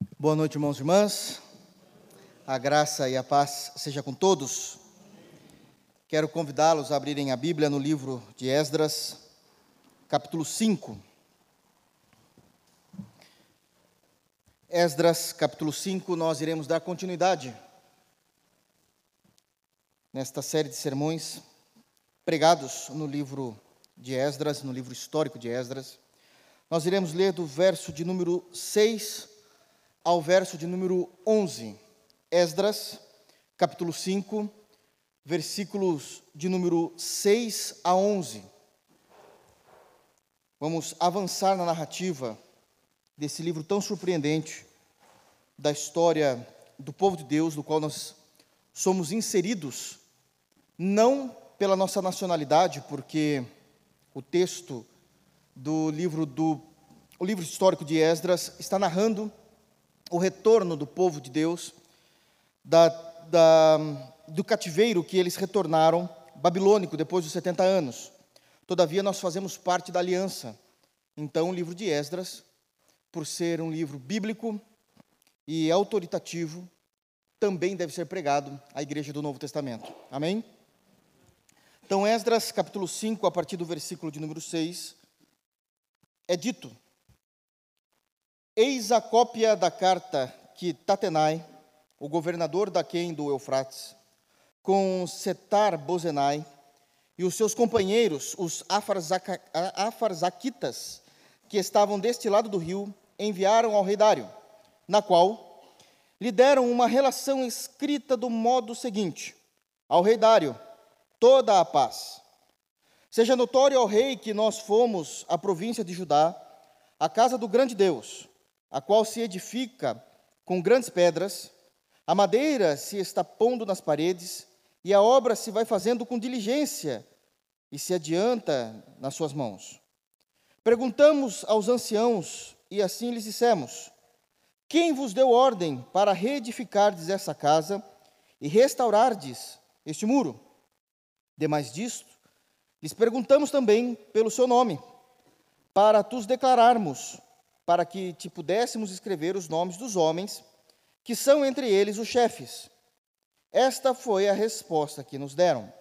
Boa noite, irmãos e irmãs. A graça e a paz seja com todos. Quero convidá-los a abrirem a Bíblia no livro de Esdras, capítulo 5. Esdras, capítulo 5, nós iremos dar continuidade nesta série de sermões pregados no livro de Esdras, no livro histórico de Esdras. Nós iremos ler do verso de número 6 ao verso de número 11. Esdras, capítulo 5, versículos de número 6 a 11. Vamos avançar na narrativa desse livro tão surpreendente da história do povo de Deus, do qual nós somos inseridos, não pela nossa nacionalidade, porque o texto do livro do o livro histórico de Esdras está narrando o retorno do povo de Deus da, da, do cativeiro que eles retornaram babilônico depois dos 70 anos. Todavia nós fazemos parte da aliança. Então o livro de Esdras, por ser um livro bíblico e autoritativo, também deve ser pregado à igreja do Novo Testamento. Amém? Então, Esdras, capítulo 5, a partir do versículo de número 6, é dito: Eis a cópia da carta que Tatenai, o governador daquém do Eufrates, com Setar Bozenai e os seus companheiros, os afarzaquitas, que estavam deste lado do rio, enviaram ao rei Dário, na qual lhe deram uma relação escrita do modo seguinte: Ao rei Dário, toda a paz. Seja notório ao rei que nós fomos à província de Judá, a casa do grande Deus, a qual se edifica com grandes pedras, a madeira se está pondo nas paredes, e a obra se vai fazendo com diligência e se adianta nas suas mãos. Perguntamos aos anciãos, e assim lhes dissemos: Quem vos deu ordem para reedificardes essa casa e restaurardes este muro? Demais disto, lhes perguntamos também pelo seu nome, para tus declararmos, para que te pudéssemos escrever os nomes dos homens, que são entre eles os chefes. Esta foi a resposta que nos deram.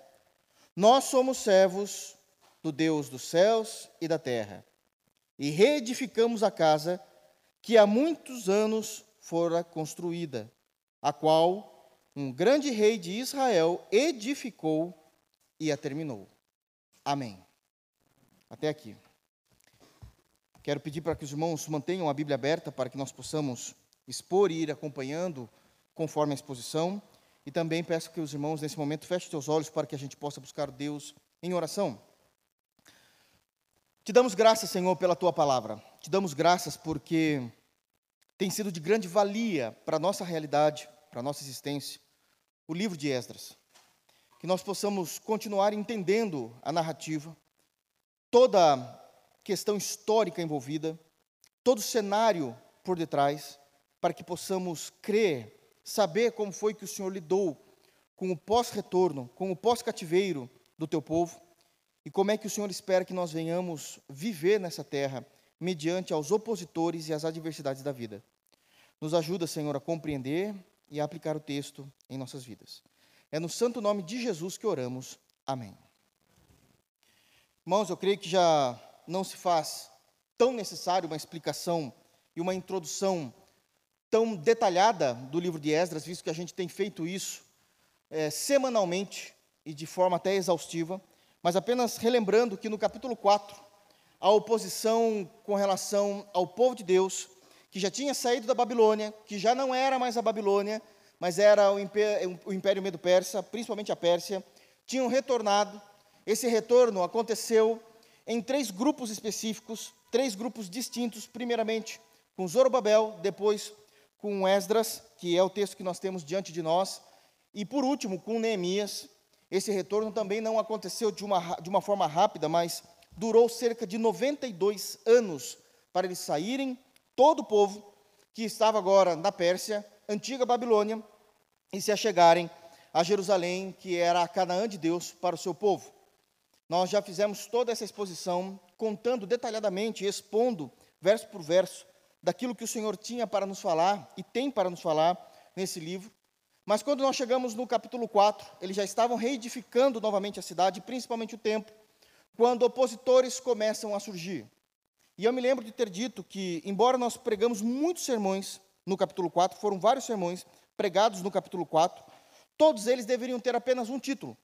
Nós somos servos do Deus dos céus e da terra, e reedificamos a casa que há muitos anos fora construída, a qual um grande rei de Israel edificou e a terminou. Amém. Até aqui. Quero pedir para que os irmãos mantenham a Bíblia aberta para que nós possamos expor e ir acompanhando conforme a exposição. E também peço que os irmãos, nesse momento, fechem seus olhos para que a gente possa buscar Deus em oração. Te damos graças, Senhor, pela tua palavra. Te damos graças porque tem sido de grande valia para a nossa realidade, para a nossa existência, o livro de Esdras que nós possamos continuar entendendo a narrativa, toda questão histórica envolvida, todo o cenário por detrás, para que possamos crer, saber como foi que o Senhor lidou com o pós-retorno, com o pós-cativeiro do teu povo e como é que o Senhor espera que nós venhamos viver nessa terra mediante aos opositores e as adversidades da vida. Nos ajuda, Senhor, a compreender e a aplicar o texto em nossas vidas. É no santo nome de Jesus que oramos. Amém. Irmãos, eu creio que já não se faz tão necessário uma explicação e uma introdução tão detalhada do livro de Esdras, visto que a gente tem feito isso é, semanalmente e de forma até exaustiva, mas apenas relembrando que no capítulo 4, a oposição com relação ao povo de Deus, que já tinha saído da Babilônia, que já não era mais a Babilônia, mas era o Império, o Império Medo-Persa, principalmente a Pérsia, tinham retornado. Esse retorno aconteceu em três grupos específicos, três grupos distintos, primeiramente com Zorobabel, depois com Esdras, que é o texto que nós temos diante de nós, e por último com Neemias. Esse retorno também não aconteceu de uma, de uma forma rápida, mas durou cerca de 92 anos para eles saírem, todo o povo que estava agora na Pérsia, antiga Babilônia e se achegarem a Jerusalém, que era a Canaã de Deus para o seu povo. Nós já fizemos toda essa exposição, contando detalhadamente, expondo, verso por verso, daquilo que o Senhor tinha para nos falar e tem para nos falar nesse livro. Mas quando nós chegamos no capítulo 4, eles já estavam reedificando novamente a cidade, principalmente o templo, quando opositores começam a surgir. E eu me lembro de ter dito que, embora nós pregamos muitos sermões no capítulo 4, foram vários sermões pregados no capítulo 4, todos eles deveriam ter apenas um título: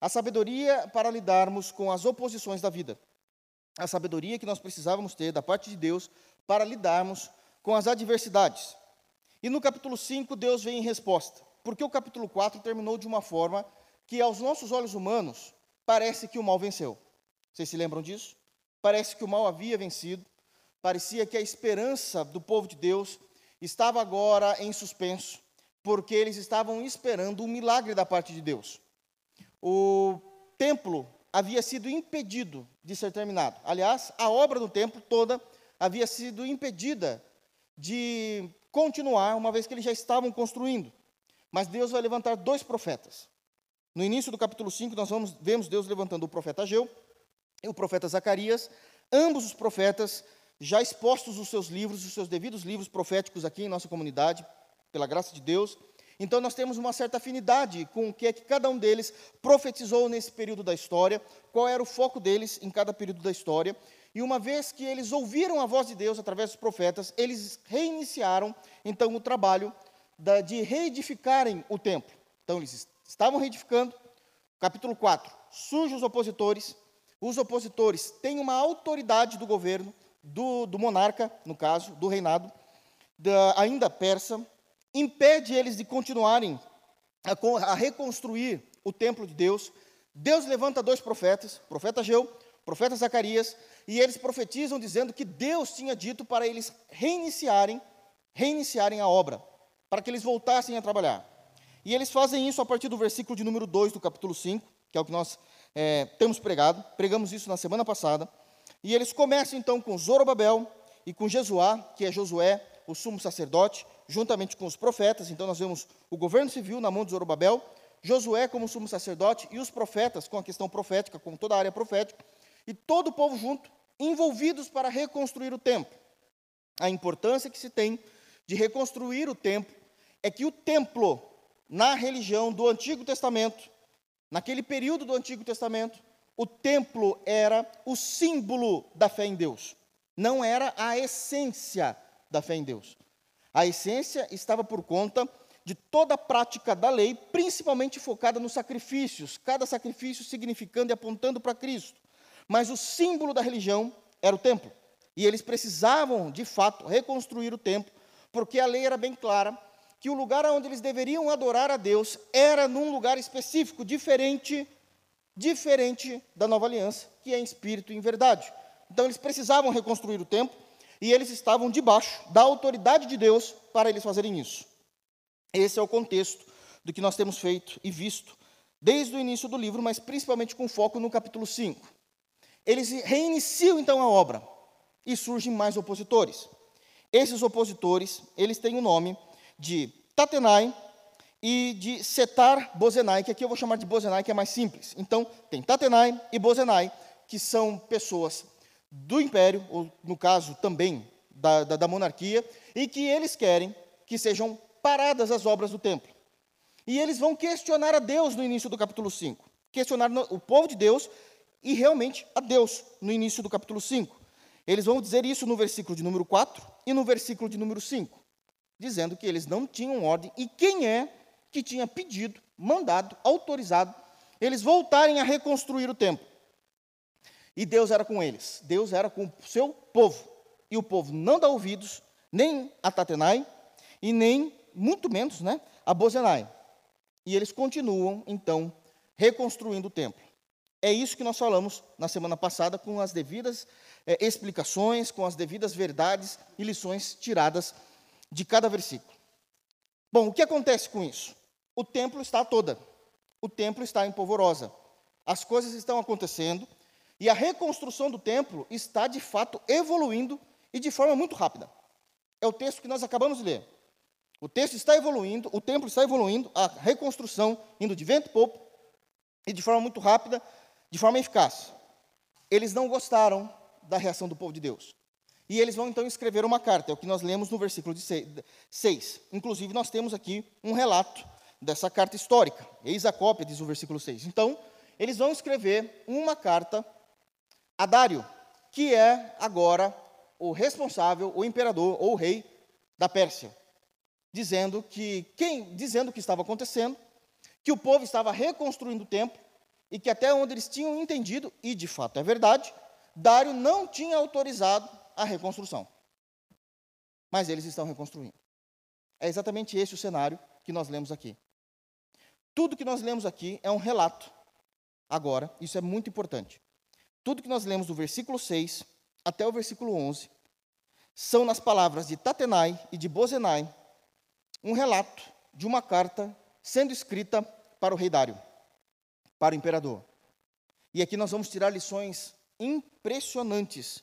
A sabedoria para lidarmos com as oposições da vida. A sabedoria que nós precisávamos ter da parte de Deus para lidarmos com as adversidades. E no capítulo 5, Deus vem em resposta, porque o capítulo 4 terminou de uma forma que, aos nossos olhos humanos, parece que o mal venceu. Vocês se lembram disso? Parece que o mal havia vencido, parecia que a esperança do povo de Deus estava agora em suspenso, porque eles estavam esperando um milagre da parte de Deus. O templo havia sido impedido de ser terminado. Aliás, a obra do templo toda havia sido impedida de continuar, uma vez que eles já estavam construindo. Mas Deus vai levantar dois profetas. No início do capítulo 5, nós vamos, vemos Deus levantando o profeta Ageu e o profeta Zacarias, ambos os profetas já expostos os seus livros, os seus devidos livros proféticos aqui em nossa comunidade, pela graça de Deus. Então nós temos uma certa afinidade com o que é que cada um deles profetizou nesse período da história, qual era o foco deles em cada período da história. E uma vez que eles ouviram a voz de Deus através dos profetas, eles reiniciaram então o trabalho da, de reedificarem o templo. Então eles estavam reedificando. Capítulo 4. Surgem os opositores. Os opositores têm uma autoridade do governo, do, do monarca, no caso, do reinado, da, ainda persa, impede eles de continuarem a, a reconstruir o templo de Deus. Deus levanta dois profetas, profeta Geu, profeta Zacarias, e eles profetizam dizendo que Deus tinha dito para eles reiniciarem, reiniciarem a obra, para que eles voltassem a trabalhar. E eles fazem isso a partir do versículo de número 2 do capítulo 5, que é o que nós é, temos pregado, pregamos isso na semana passada. E eles começam então com Zorobabel e com Jesuá, que é Josué, o sumo sacerdote, juntamente com os profetas. Então nós vemos o governo civil na mão de Zorobabel, Josué como sumo sacerdote e os profetas com a questão profética, com toda a área profética, e todo o povo junto, envolvidos para reconstruir o templo. A importância que se tem de reconstruir o templo é que o templo, na religião do Antigo Testamento, naquele período do Antigo Testamento, o templo era o símbolo da fé em Deus, não era a essência da fé em Deus. A essência estava por conta de toda a prática da lei, principalmente focada nos sacrifícios, cada sacrifício significando e apontando para Cristo. Mas o símbolo da religião era o templo. E eles precisavam, de fato, reconstruir o templo, porque a lei era bem clara que o lugar onde eles deveriam adorar a Deus era num lugar específico, diferente, diferente da nova aliança, que é em espírito e em verdade. Então eles precisavam reconstruir o templo e eles estavam debaixo da autoridade de Deus para eles fazerem isso. Esse é o contexto do que nós temos feito e visto desde o início do livro, mas principalmente com foco no capítulo 5. Eles reiniciam então a obra e surgem mais opositores. Esses opositores, eles têm o nome de Tatenai e de Setar Bozenai, que aqui eu vou chamar de Bozenai, que é mais simples. Então, tem Tatenai e Bozenai, que são pessoas do império, ou no caso também da, da, da monarquia, e que eles querem que sejam paradas as obras do templo. E eles vão questionar a Deus no início do capítulo 5. Questionar o povo de Deus e realmente a Deus no início do capítulo 5. Eles vão dizer isso no versículo de número 4 e no versículo de número 5, dizendo que eles não tinham ordem e quem é que tinha pedido, mandado, autorizado eles voltarem a reconstruir o templo. E Deus era com eles, Deus era com o seu povo. E o povo não dá ouvidos nem a Tatenai e nem muito menos, né, a Bozenai. E eles continuam, então, reconstruindo o templo. É isso que nós falamos na semana passada, com as devidas é, explicações, com as devidas verdades e lições tiradas de cada versículo. Bom, o que acontece com isso? O templo está toda, o templo está em polvorosa, as coisas estão acontecendo e a reconstrução do templo está de fato evoluindo e de forma muito rápida. É o texto que nós acabamos de ler. O texto está evoluindo, o templo está evoluindo, a reconstrução indo de vento popo, e de forma muito rápida, de forma eficaz. Eles não gostaram da reação do povo de Deus. E eles vão então escrever uma carta, é o que nós lemos no versículo 6. Inclusive, nós temos aqui um relato dessa carta histórica. Eis a cópia, diz o versículo 6. Então, eles vão escrever uma carta a Dário, que é agora o responsável, o imperador ou o rei da Pérsia, dizendo que quem, dizendo o que estava acontecendo, que o povo estava reconstruindo o templo e que até onde eles tinham entendido, e de fato é verdade, Dário não tinha autorizado a reconstrução. Mas eles estão reconstruindo. É exatamente esse o cenário que nós lemos aqui. Tudo que nós lemos aqui é um relato. Agora, isso é muito importante. Tudo que nós lemos do versículo 6 até o versículo 11 são nas palavras de Tatenai e de Bozenai um relato de uma carta sendo escrita para o rei Dário, para o imperador. E aqui nós vamos tirar lições impressionantes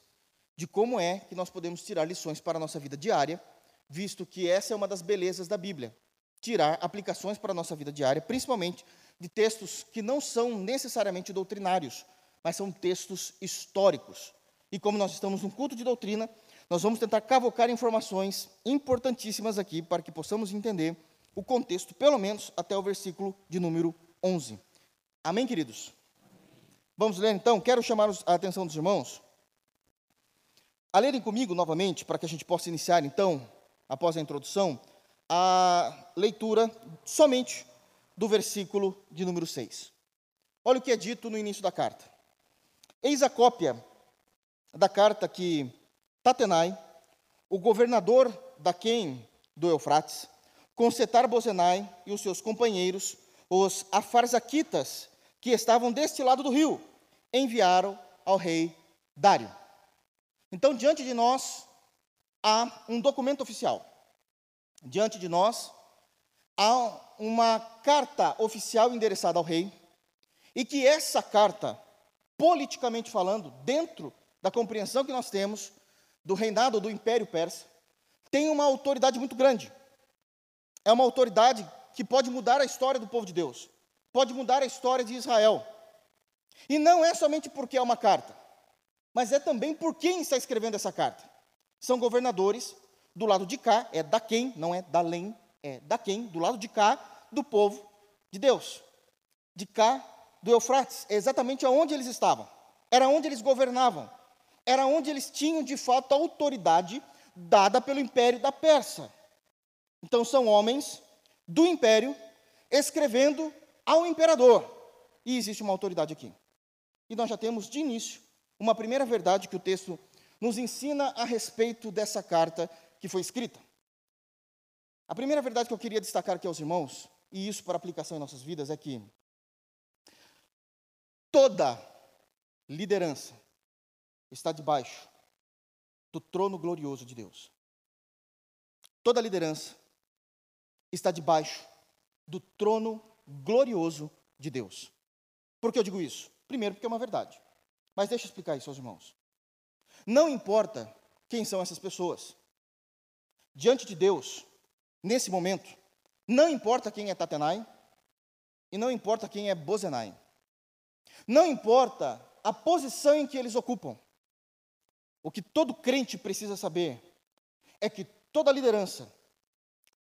de como é que nós podemos tirar lições para a nossa vida diária, visto que essa é uma das belezas da Bíblia. Tirar aplicações para a nossa vida diária, principalmente de textos que não são necessariamente doutrinários, mas são textos históricos. E como nós estamos num culto de doutrina, nós vamos tentar cavocar informações importantíssimas aqui para que possamos entender o contexto, pelo menos até o versículo de número 11. Amém, queridos? Vamos ler então? Quero chamar a atenção dos irmãos a lerem comigo novamente, para que a gente possa iniciar então, após a introdução, a leitura somente do versículo de número 6. Olha o que é dito no início da carta. Eis a cópia da carta que Tatenai, o governador da Quem do Eufrates, com Setar Bozenai e os seus companheiros, os afarzaquitas, que estavam deste lado do rio, enviaram ao rei Dário. Então, diante de nós há um documento oficial. Diante de nós há uma carta oficial endereçada ao rei, e que essa carta, politicamente falando, dentro da compreensão que nós temos do reinado do Império Persa, tem uma autoridade muito grande. É uma autoridade que pode mudar a história do povo de Deus, pode mudar a história de Israel. E não é somente porque é uma carta, mas é também por quem está escrevendo essa carta. São governadores do lado de cá, é da quem, não é da lém, é da quem, do lado de cá, do povo de Deus. De cá do Eufrates, é exatamente aonde eles estavam. Era onde eles governavam. Era onde eles tinham de fato a autoridade dada pelo império da Pérsia. Então são homens do império escrevendo ao imperador. E existe uma autoridade aqui. E nós já temos de início uma primeira verdade que o texto nos ensina a respeito dessa carta que foi escrita. A primeira verdade que eu queria destacar aqui aos irmãos, e isso para aplicação em nossas vidas, é que toda liderança está debaixo do trono glorioso de Deus. Toda liderança está debaixo do trono glorioso de Deus. Por que eu digo isso? Primeiro, porque é uma verdade. Mas deixa eu explicar isso aos irmãos. Não importa quem são essas pessoas. Diante de Deus, nesse momento, não importa quem é Tatenai e não importa quem é Bozenai. Não importa a posição em que eles ocupam. O que todo crente precisa saber é que toda liderança,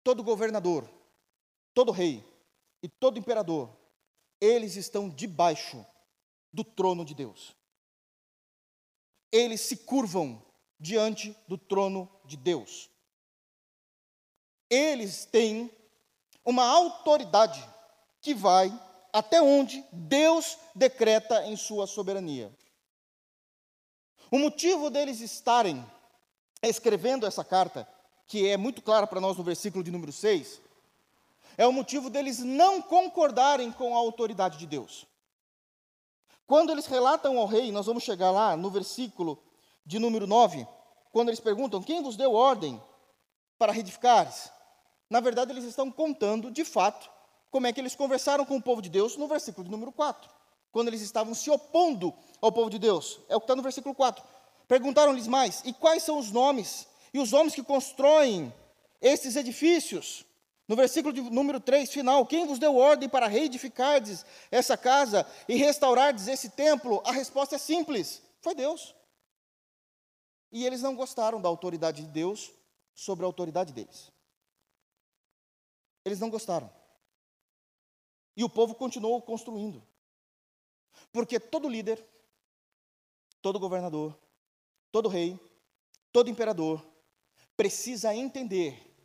todo governador, todo rei e todo imperador, eles estão debaixo do trono de Deus. Eles se curvam diante do trono de Deus. Eles têm uma autoridade que vai até onde Deus decreta em sua soberania. O motivo deles estarem escrevendo essa carta, que é muito clara para nós no versículo de número 6, é o motivo deles não concordarem com a autoridade de Deus. Quando eles relatam ao rei, nós vamos chegar lá no versículo de número 9, quando eles perguntam: Quem vos deu ordem para reedificares? Na verdade, eles estão contando, de fato, como é que eles conversaram com o povo de Deus no versículo de número 4, quando eles estavam se opondo ao povo de Deus. É o que está no versículo 4. Perguntaram-lhes mais: e quais são os nomes e os homens que constroem estes edifícios? No versículo de número 3, final, quem vos deu ordem para reedificardes essa casa e restaurardes esse templo? A resposta é simples: foi Deus. E eles não gostaram da autoridade de Deus sobre a autoridade deles. Eles não gostaram. E o povo continuou construindo. Porque todo líder, todo governador, todo rei, todo imperador precisa entender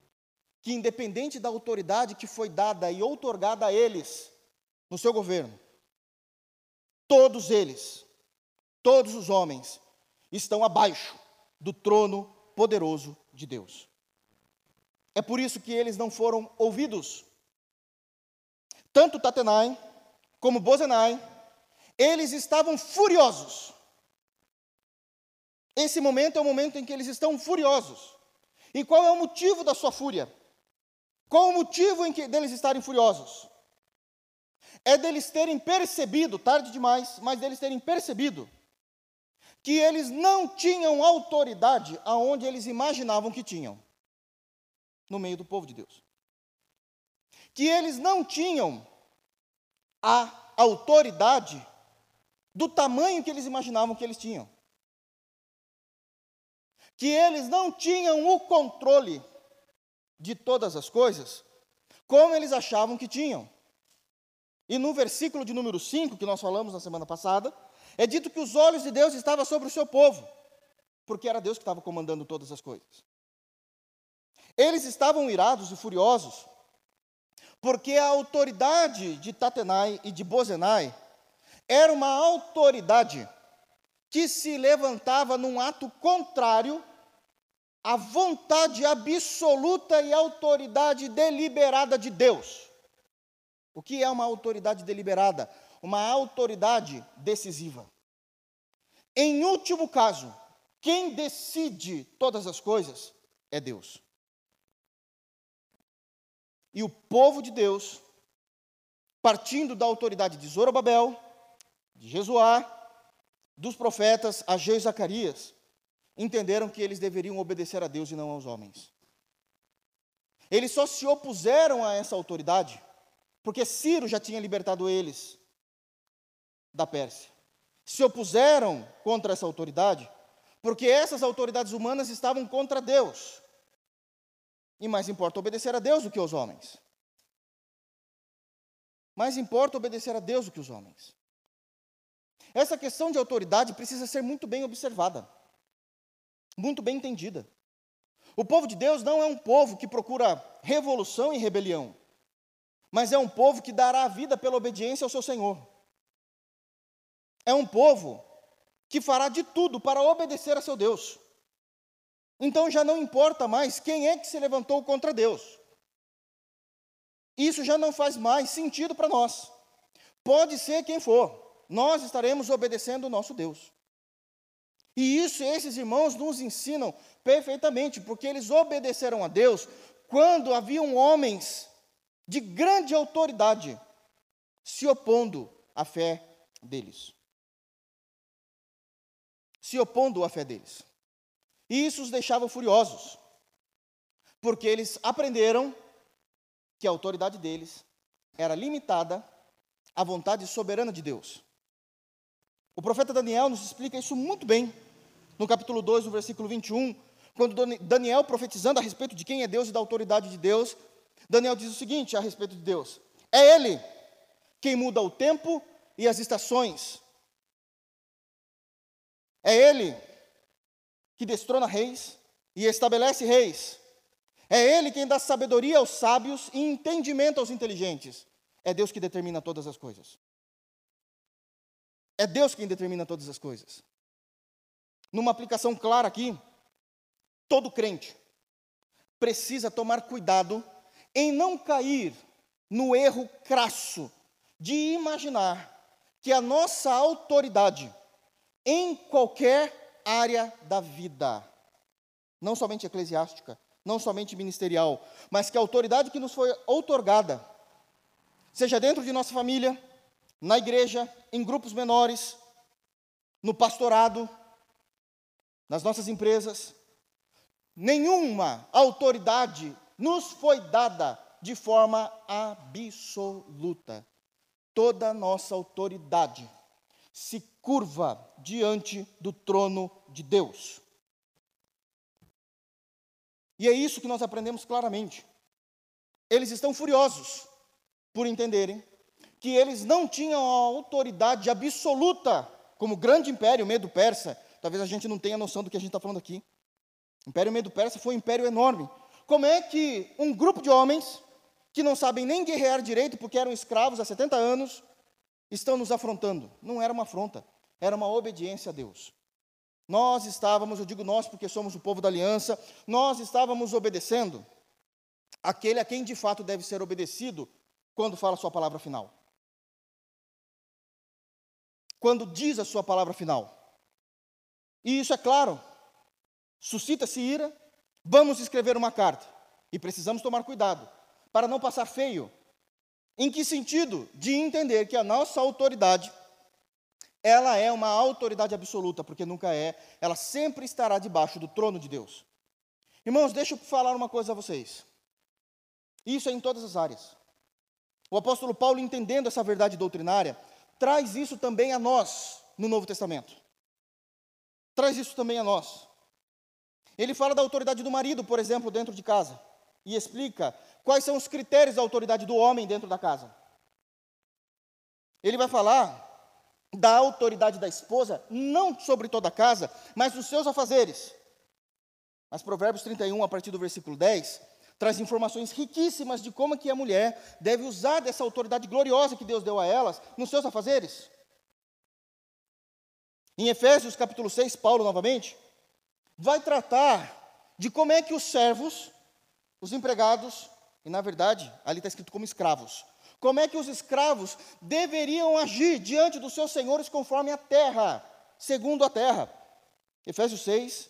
que, independente da autoridade que foi dada e outorgada a eles no seu governo, todos eles, todos os homens, estão abaixo do trono poderoso de Deus. É por isso que eles não foram ouvidos. Tanto Tatenai como Bozenai, eles estavam furiosos. Esse momento é o momento em que eles estão furiosos. E qual é o motivo da sua fúria? Qual o motivo em que deles estarem furiosos? É deles terem percebido, tarde demais, mas deles terem percebido que eles não tinham autoridade aonde eles imaginavam que tinham, no meio do povo de Deus. Que eles não tinham a autoridade do tamanho que eles imaginavam que eles tinham. Que eles não tinham o controle de todas as coisas como eles achavam que tinham. E no versículo de número 5, que nós falamos na semana passada, é dito que os olhos de Deus estavam sobre o seu povo, porque era Deus que estava comandando todas as coisas. Eles estavam irados e furiosos, porque a autoridade de Tatenai e de Bozenai era uma autoridade que se levantava num ato contrário à vontade absoluta e autoridade deliberada de Deus. O que é uma autoridade deliberada? uma autoridade decisiva. Em último caso, quem decide todas as coisas é Deus. E o povo de Deus, partindo da autoridade de Zorobabel, de Jesuá, dos profetas Ageu e Zacarias, entenderam que eles deveriam obedecer a Deus e não aos homens. Eles só se opuseram a essa autoridade porque Ciro já tinha libertado eles da Pérsia. Se opuseram contra essa autoridade, porque essas autoridades humanas estavam contra Deus. E mais importa obedecer a Deus do que aos homens. Mais importa obedecer a Deus do que os homens. Essa questão de autoridade precisa ser muito bem observada, muito bem entendida. O povo de Deus não é um povo que procura revolução e rebelião, mas é um povo que dará a vida pela obediência ao seu Senhor. É um povo que fará de tudo para obedecer a seu Deus. Então já não importa mais quem é que se levantou contra Deus. Isso já não faz mais sentido para nós. Pode ser quem for, nós estaremos obedecendo o nosso Deus. E isso esses irmãos nos ensinam perfeitamente, porque eles obedeceram a Deus quando haviam homens de grande autoridade se opondo à fé deles se opondo à fé deles. E isso os deixava furiosos, porque eles aprenderam que a autoridade deles era limitada à vontade soberana de Deus. O profeta Daniel nos explica isso muito bem, no capítulo 2, no versículo 21, quando Daniel, profetizando a respeito de quem é Deus e da autoridade de Deus, Daniel diz o seguinte a respeito de Deus: É Ele quem muda o tempo e as estações, é Ele que destrona reis e estabelece reis. É Ele quem dá sabedoria aos sábios e entendimento aos inteligentes. É Deus que determina todas as coisas. É Deus quem determina todas as coisas. Numa aplicação clara aqui, todo crente precisa tomar cuidado em não cair no erro crasso de imaginar que a nossa autoridade em qualquer área da vida, não somente eclesiástica, não somente ministerial, mas que a autoridade que nos foi outorgada, seja dentro de nossa família, na igreja, em grupos menores, no pastorado, nas nossas empresas, nenhuma autoridade nos foi dada de forma absoluta. Toda nossa autoridade se curva diante do trono de Deus. E é isso que nós aprendemos claramente. Eles estão furiosos por entenderem que eles não tinham a autoridade absoluta como grande império medo-persa. Talvez a gente não tenha noção do que a gente está falando aqui. O império medo-persa foi um império enorme. Como é que um grupo de homens que não sabem nem guerrear direito porque eram escravos há 70 anos estão nos afrontando? Não era uma afronta, era uma obediência a Deus. Nós estávamos, eu digo nós porque somos o povo da aliança, nós estávamos obedecendo aquele a quem de fato deve ser obedecido quando fala a sua palavra final. Quando diz a sua palavra final. E isso é claro, suscita-se ira, vamos escrever uma carta. E precisamos tomar cuidado para não passar feio. Em que sentido? De entender que a nossa autoridade ela é uma autoridade absoluta, porque nunca é, ela sempre estará debaixo do trono de Deus. Irmãos, deixa eu falar uma coisa a vocês. Isso é em todas as áreas. O apóstolo Paulo, entendendo essa verdade doutrinária, traz isso também a nós no Novo Testamento. Traz isso também a nós. Ele fala da autoridade do marido, por exemplo, dentro de casa, e explica quais são os critérios da autoridade do homem dentro da casa. Ele vai falar da autoridade da esposa, não sobre toda a casa, mas nos seus afazeres. Mas Provérbios 31, a partir do versículo 10, traz informações riquíssimas de como que a mulher deve usar dessa autoridade gloriosa que Deus deu a elas nos seus afazeres. Em Efésios capítulo 6, Paulo novamente vai tratar de como é que os servos, os empregados, e na verdade ali está escrito como escravos, como é que os escravos deveriam agir diante dos seus senhores conforme a terra, segundo a terra. Efésios 6,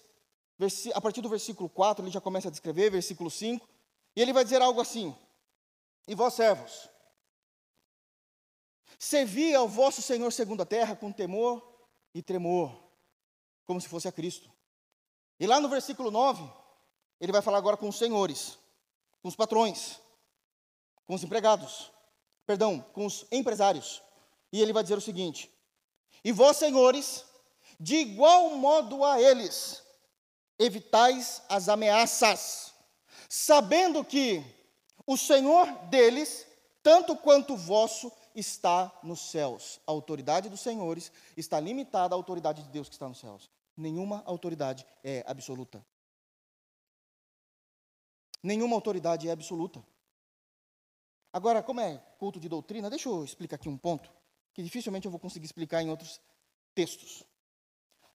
a partir do versículo 4, ele já começa a descrever, versículo 5, e ele vai dizer algo assim: E vós, servos, servi ao vosso Senhor segundo a terra com temor e tremor, como se fosse a Cristo. E lá no versículo 9, ele vai falar agora com os senhores, com os patrões, com os empregados perdão, com os empresários. E ele vai dizer o seguinte: E vós, senhores, de igual modo a eles, evitais as ameaças, sabendo que o Senhor deles, tanto quanto o vosso, está nos céus. A autoridade dos senhores está limitada à autoridade de Deus que está nos céus. Nenhuma autoridade é absoluta. Nenhuma autoridade é absoluta. Agora, como é culto de doutrina, deixa eu explicar aqui um ponto que dificilmente eu vou conseguir explicar em outros textos.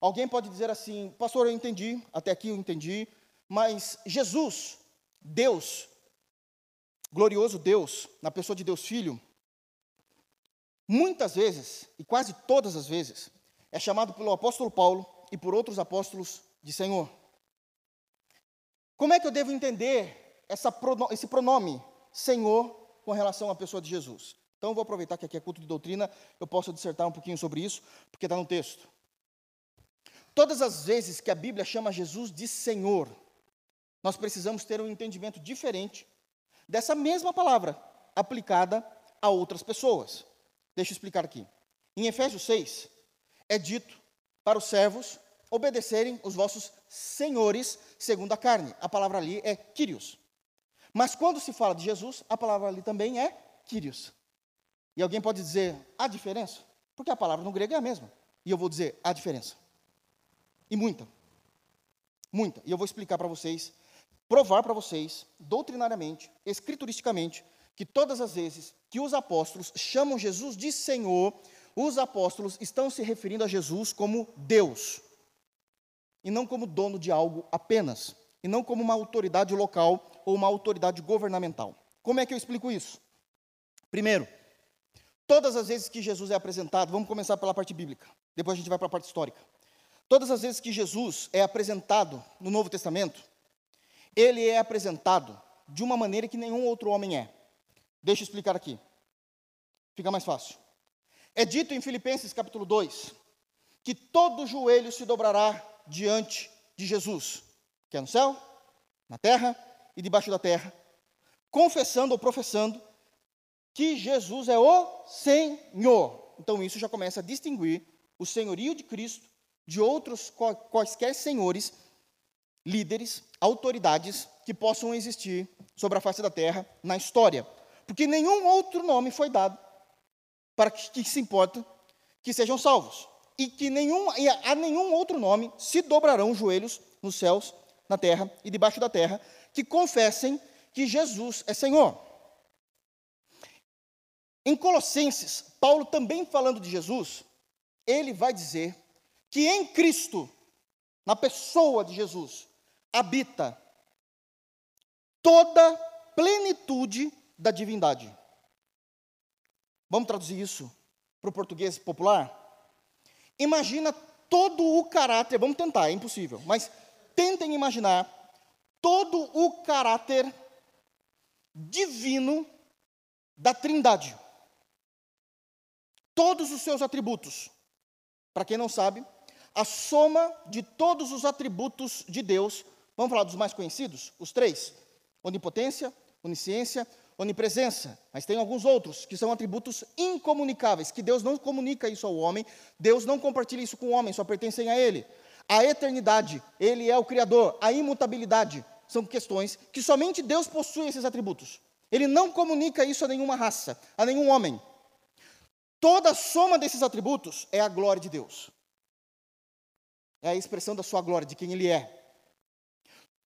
Alguém pode dizer assim, pastor, eu entendi, até aqui eu entendi, mas Jesus, Deus, glorioso Deus, na pessoa de Deus Filho, muitas vezes, e quase todas as vezes, é chamado pelo apóstolo Paulo e por outros apóstolos de Senhor. Como é que eu devo entender esse pronome Senhor com relação à pessoa de Jesus. Então, eu vou aproveitar que aqui é culto de doutrina, eu posso dissertar um pouquinho sobre isso, porque está no texto. Todas as vezes que a Bíblia chama Jesus de Senhor, nós precisamos ter um entendimento diferente dessa mesma palavra aplicada a outras pessoas. Deixa eu explicar aqui. Em Efésios 6, é dito para os servos obedecerem os vossos senhores segundo a carne. A palavra ali é Kyrios. Mas quando se fala de Jesus, a palavra ali também é Kyrios. E alguém pode dizer, há diferença? Porque a palavra no grego é a mesma. E eu vou dizer, há diferença. E muita. Muita. E eu vou explicar para vocês, provar para vocês, doutrinariamente, escrituristicamente, que todas as vezes que os apóstolos chamam Jesus de Senhor, os apóstolos estão se referindo a Jesus como Deus. E não como dono de algo apenas e não como uma autoridade local ou uma autoridade governamental. Como é que eu explico isso? Primeiro, todas as vezes que Jesus é apresentado, vamos começar pela parte bíblica, depois a gente vai para a parte histórica. Todas as vezes que Jesus é apresentado no Novo Testamento, ele é apresentado de uma maneira que nenhum outro homem é. Deixa eu explicar aqui. Fica mais fácil. É dito em Filipenses capítulo 2 que todo joelho se dobrará diante de Jesus que é no céu, na terra e debaixo da terra, confessando ou professando que Jesus é o Senhor. Então isso já começa a distinguir o senhorio de Cristo de outros quaisquer senhores líderes, autoridades que possam existir sobre a face da terra na história. Porque nenhum outro nome foi dado para que, que se importa que sejam salvos. E que nenhum, e a nenhum outro nome se dobrarão os joelhos nos céus, na terra e debaixo da terra, que confessem que Jesus é Senhor. Em Colossenses, Paulo também falando de Jesus, ele vai dizer que em Cristo, na pessoa de Jesus, habita toda plenitude da divindade. Vamos traduzir isso para o português popular? Imagina todo o caráter, vamos tentar, é impossível, mas tentem imaginar todo o caráter divino da Trindade. Todos os seus atributos. Para quem não sabe, a soma de todos os atributos de Deus, vamos falar dos mais conhecidos, os três: onipotência, onisciência, onipresença. Mas tem alguns outros que são atributos incomunicáveis, que Deus não comunica isso ao homem, Deus não compartilha isso com o homem, só pertencem a Ele. A eternidade, Ele é o Criador. A imutabilidade, são questões que somente Deus possui esses atributos. Ele não comunica isso a nenhuma raça, a nenhum homem. Toda a soma desses atributos é a glória de Deus. É a expressão da sua glória, de quem Ele é.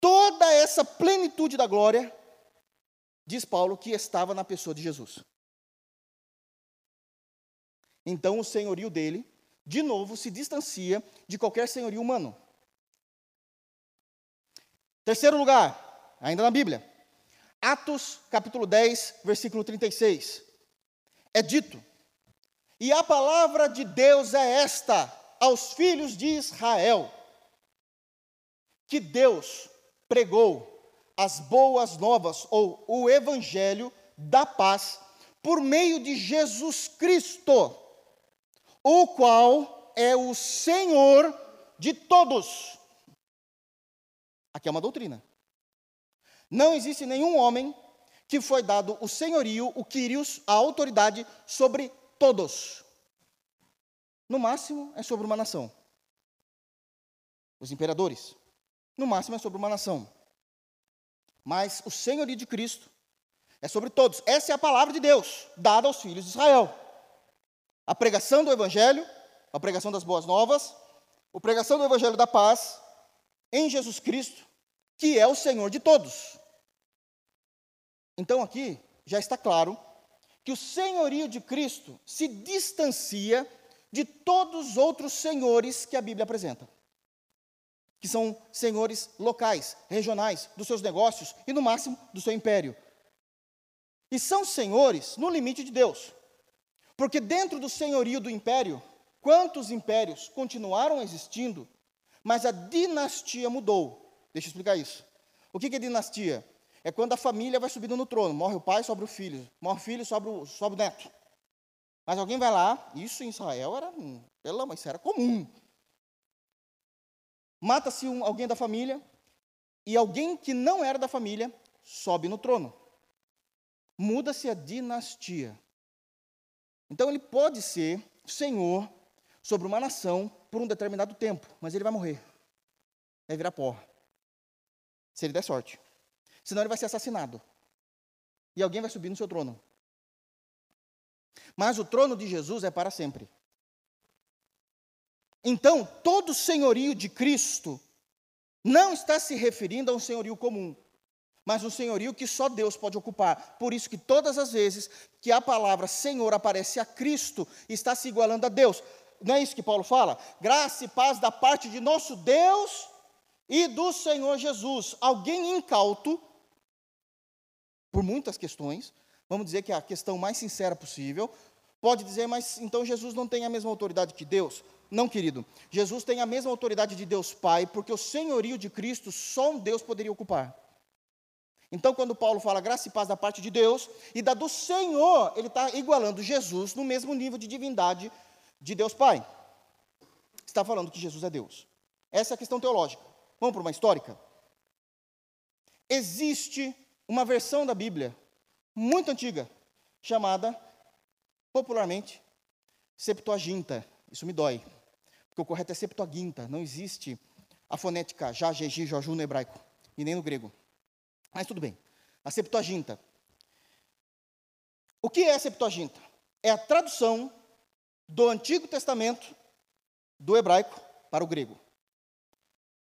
Toda essa plenitude da glória, diz Paulo, que estava na pessoa de Jesus. Então o senhorio dele, de novo, se distancia de qualquer senhorio humano. Terceiro lugar, ainda na Bíblia, Atos capítulo 10, versículo 36. É dito: E a palavra de Deus é esta aos filhos de Israel, que Deus pregou as boas novas, ou o evangelho da paz, por meio de Jesus Cristo, o qual é o Senhor de todos. Aqui é uma doutrina. Não existe nenhum homem que foi dado o senhorio, o Quírios, a autoridade sobre todos. No máximo é sobre uma nação. Os imperadores. No máximo é sobre uma nação. Mas o senhorio de Cristo é sobre todos. Essa é a palavra de Deus, dada aos filhos de Israel. A pregação do Evangelho, a pregação das boas novas, a pregação do Evangelho da paz, em Jesus Cristo, que é o Senhor de todos. Então aqui já está claro que o senhorio de Cristo se distancia de todos os outros senhores que a Bíblia apresenta. Que são senhores locais, regionais, dos seus negócios e, no máximo, do seu império. E são senhores no limite de Deus. Porque dentro do senhorio do império, quantos impérios continuaram existindo, mas a dinastia mudou. Deixa eu explicar isso. O que é dinastia? É quando a família vai subindo no trono. Morre o pai, sobra o filho. Morre o filho, sobra o, sobra o neto. Mas alguém vai lá, isso em Israel era, pela mas isso era comum. Mata-se um, alguém da família, e alguém que não era da família sobe no trono. Muda-se a dinastia. Então ele pode ser senhor sobre uma nação por um determinado tempo, mas ele vai morrer. Vai virar pó. Se ele der sorte. Senão ele vai ser assassinado. E alguém vai subir no seu trono. Mas o trono de Jesus é para sempre. Então, todo senhorio de Cristo não está se referindo a um senhorio comum, mas um senhorio que só Deus pode ocupar. Por isso que todas as vezes que a palavra Senhor aparece a Cristo, está se igualando a Deus. Não é isso que Paulo fala? Graça e paz da parte de nosso Deus e do Senhor Jesus. Alguém incauto, por muitas questões, vamos dizer que é a questão mais sincera possível, pode dizer, mas então Jesus não tem a mesma autoridade que Deus? Não, querido. Jesus tem a mesma autoridade de Deus Pai, porque o senhorio de Cristo só um Deus poderia ocupar. Então, quando Paulo fala graça e paz da parte de Deus e da do Senhor, ele está igualando Jesus no mesmo nível de divindade de Deus Pai. Está falando que Jesus é Deus. Essa é a questão teológica. Vamos para uma histórica? Existe uma versão da Bíblia muito antiga, chamada popularmente Septuaginta. Isso me dói, porque o correto é Septuaginta, não existe a fonética já, jeji, joju no hebraico, e nem no grego. Mas tudo bem. A Septuaginta. O que é a Septuaginta? É a tradução do Antigo Testamento do hebraico para o grego.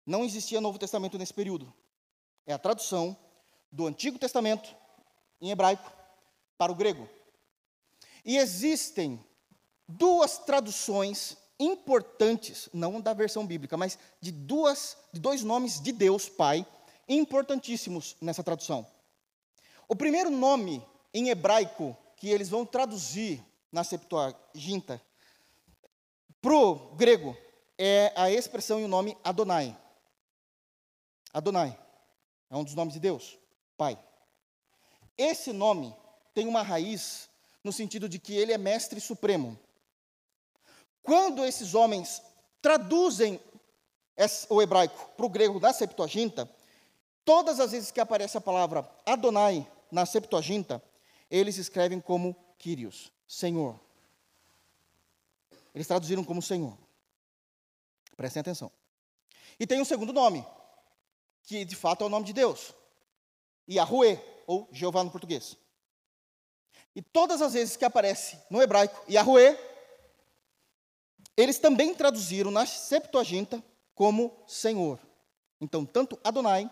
Não existia Novo Testamento nesse período. É a tradução do Antigo Testamento em hebraico para o grego. E existem duas traduções importantes, não da versão bíblica, mas de duas de dois nomes de Deus Pai importantíssimos nessa tradução. O primeiro nome em hebraico que eles vão traduzir na Septuaginta para o grego é a expressão e o nome Adonai. Adonai é um dos nomes de Deus, Pai. Esse nome tem uma raiz no sentido de que ele é mestre supremo. Quando esses homens traduzem o hebraico para o grego da Septuaginta, todas as vezes que aparece a palavra Adonai na Septuaginta, eles escrevem como Kyrios, Senhor. Eles traduziram como Senhor. Prestem atenção. E tem um segundo nome, que de fato é o nome de Deus. Yahweh, ou Jeová no português. E todas as vezes que aparece no hebraico Yahweh, eles também traduziram na Septuaginta como Senhor. Então, tanto Adonai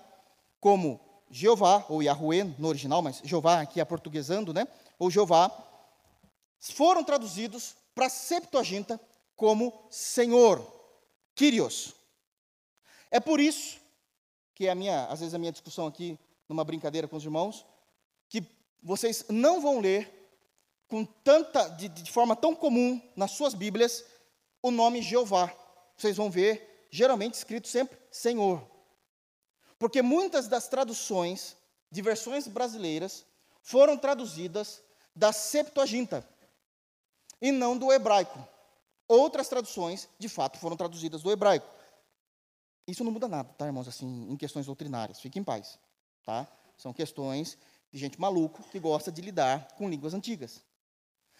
como Jeová, ou Yahweh no original, mas Jeová aqui aportuguesando, né? Ou Jeová, foram traduzidos para Septuaginta como Senhor, Kyrios. É por isso que a minha, às vezes a minha discussão aqui, numa brincadeira com os irmãos, que vocês não vão ler com tanta, de, de forma tão comum nas suas Bíblias, o nome Jeová. Vocês vão ver, geralmente escrito sempre Senhor. Porque muitas das traduções de versões brasileiras foram traduzidas da Septuaginta e não do hebraico. Outras traduções, de fato, foram traduzidas do hebraico. Isso não muda nada, tá, irmãos, assim, em questões doutrinárias. Fiquem em paz, tá? São questões de gente maluco que gosta de lidar com línguas antigas.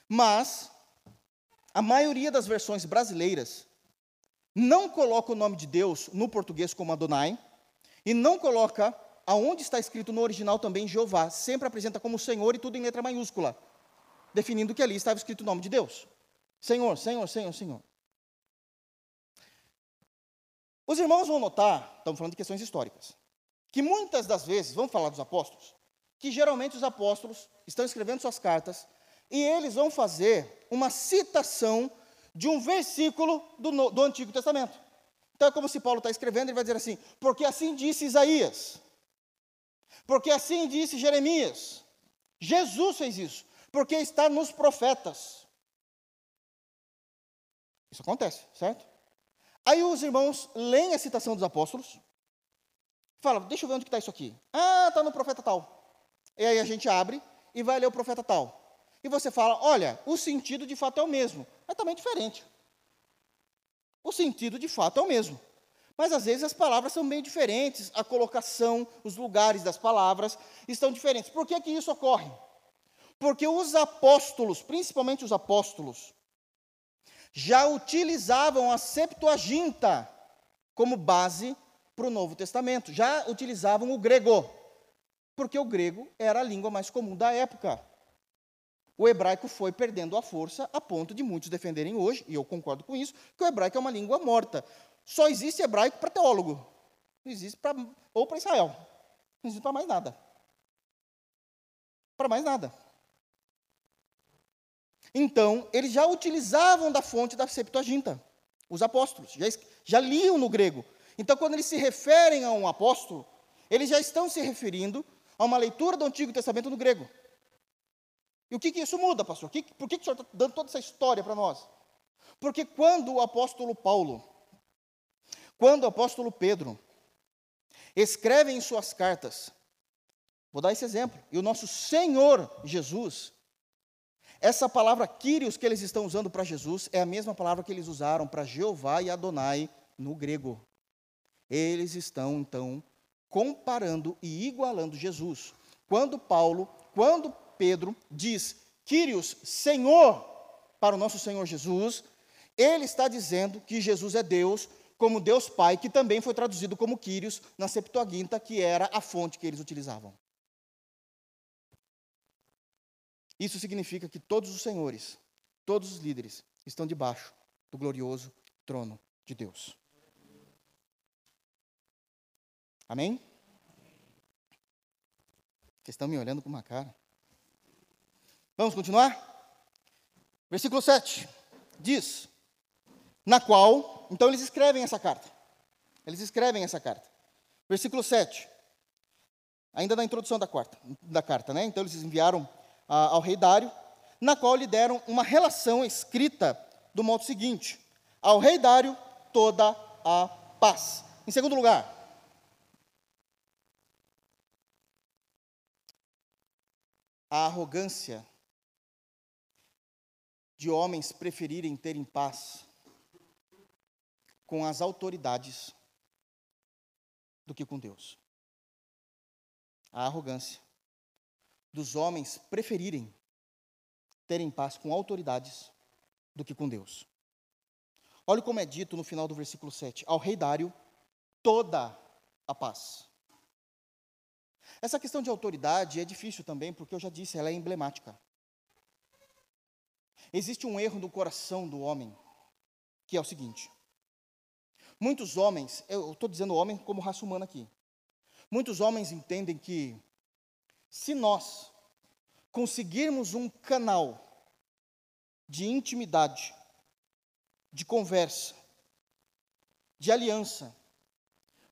Mas a maioria das versões brasileiras não coloca o nome de Deus no português como Adonai e não coloca aonde está escrito no original também Jeová, sempre apresenta como Senhor e tudo em letra maiúscula, definindo que ali estava escrito o nome de Deus. Senhor, Senhor, Senhor, Senhor. Os irmãos vão notar, estamos falando de questões históricas, que muitas das vezes, vamos falar dos apóstolos, que geralmente os apóstolos estão escrevendo suas cartas e eles vão fazer uma citação de um versículo do, do Antigo Testamento. Então é como se Paulo está escrevendo, ele vai dizer assim: porque assim disse Isaías, porque assim disse Jeremias, Jesus fez isso, porque está nos profetas. Isso acontece, certo? Aí os irmãos leem a citação dos apóstolos, falam, deixa eu ver onde está isso aqui. Ah, está no profeta tal. E aí a gente abre e vai ler o profeta tal. E você fala, olha, o sentido de fato é o mesmo, é também diferente. O sentido de fato é o mesmo. Mas às vezes as palavras são bem diferentes, a colocação, os lugares das palavras estão diferentes. Por que, que isso ocorre? Porque os apóstolos, principalmente os apóstolos, já utilizavam a Septuaginta como base para o Novo Testamento, já utilizavam o grego, porque o grego era a língua mais comum da época. O hebraico foi perdendo a força a ponto de muitos defenderem hoje, e eu concordo com isso, que o hebraico é uma língua morta. Só existe hebraico para teólogo, não existe para ou para Israel, não existe para mais nada. Para mais nada. Então, eles já utilizavam da fonte da Septuaginta, os apóstolos, já, já liam no grego. Então, quando eles se referem a um apóstolo, eles já estão se referindo a uma leitura do Antigo Testamento no grego. E o que, que isso muda, pastor? Por que, que o senhor está dando toda essa história para nós? Porque quando o apóstolo Paulo, quando o apóstolo Pedro, escrevem em suas cartas, vou dar esse exemplo, e o nosso Senhor Jesus, essa palavra Kyrios que eles estão usando para Jesus é a mesma palavra que eles usaram para Jeová e Adonai no grego. Eles estão, então, comparando e igualando Jesus. Quando Paulo, quando Pedro diz Kyrios, Senhor, para o nosso Senhor Jesus, ele está dizendo que Jesus é Deus, como Deus Pai, que também foi traduzido como Quírios na Septuaginta, que era a fonte que eles utilizavam. Isso significa que todos os senhores, todos os líderes, estão debaixo do glorioso trono de Deus. Amém? Vocês estão me olhando com uma cara. Vamos continuar? Versículo 7 diz: Na qual, então eles escrevem essa carta. Eles escrevem essa carta. Versículo 7. Ainda na introdução da, quarta, da carta, né? Então eles enviaram a, ao rei Dário, na qual lhe deram uma relação escrita do modo seguinte: Ao rei Dário toda a paz. Em segundo lugar, a arrogância de homens preferirem ter em paz com as autoridades do que com Deus. A arrogância dos homens preferirem terem paz com autoridades do que com Deus. Olha como é dito no final do versículo 7: Ao rei Dário, toda a paz. Essa questão de autoridade é difícil também, porque eu já disse, ela é emblemática. Existe um erro no coração do homem, que é o seguinte: muitos homens, eu estou dizendo homem como raça humana aqui, muitos homens entendem que se nós conseguirmos um canal de intimidade, de conversa, de aliança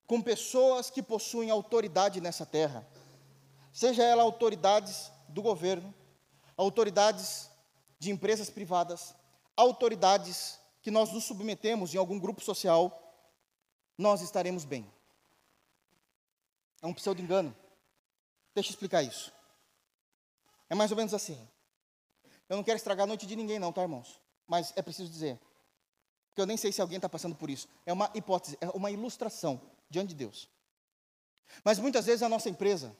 com pessoas que possuem autoridade nessa terra, seja ela autoridades do governo, autoridades de empresas privadas, autoridades que nós nos submetemos em algum grupo social, nós estaremos bem. É um pseudo engano. Deixa eu explicar isso. É mais ou menos assim. Eu não quero estragar a noite de ninguém, não, tá, irmãos? Mas é preciso dizer. Porque eu nem sei se alguém está passando por isso. É uma hipótese, é uma ilustração diante de Deus. Mas muitas vezes a nossa empresa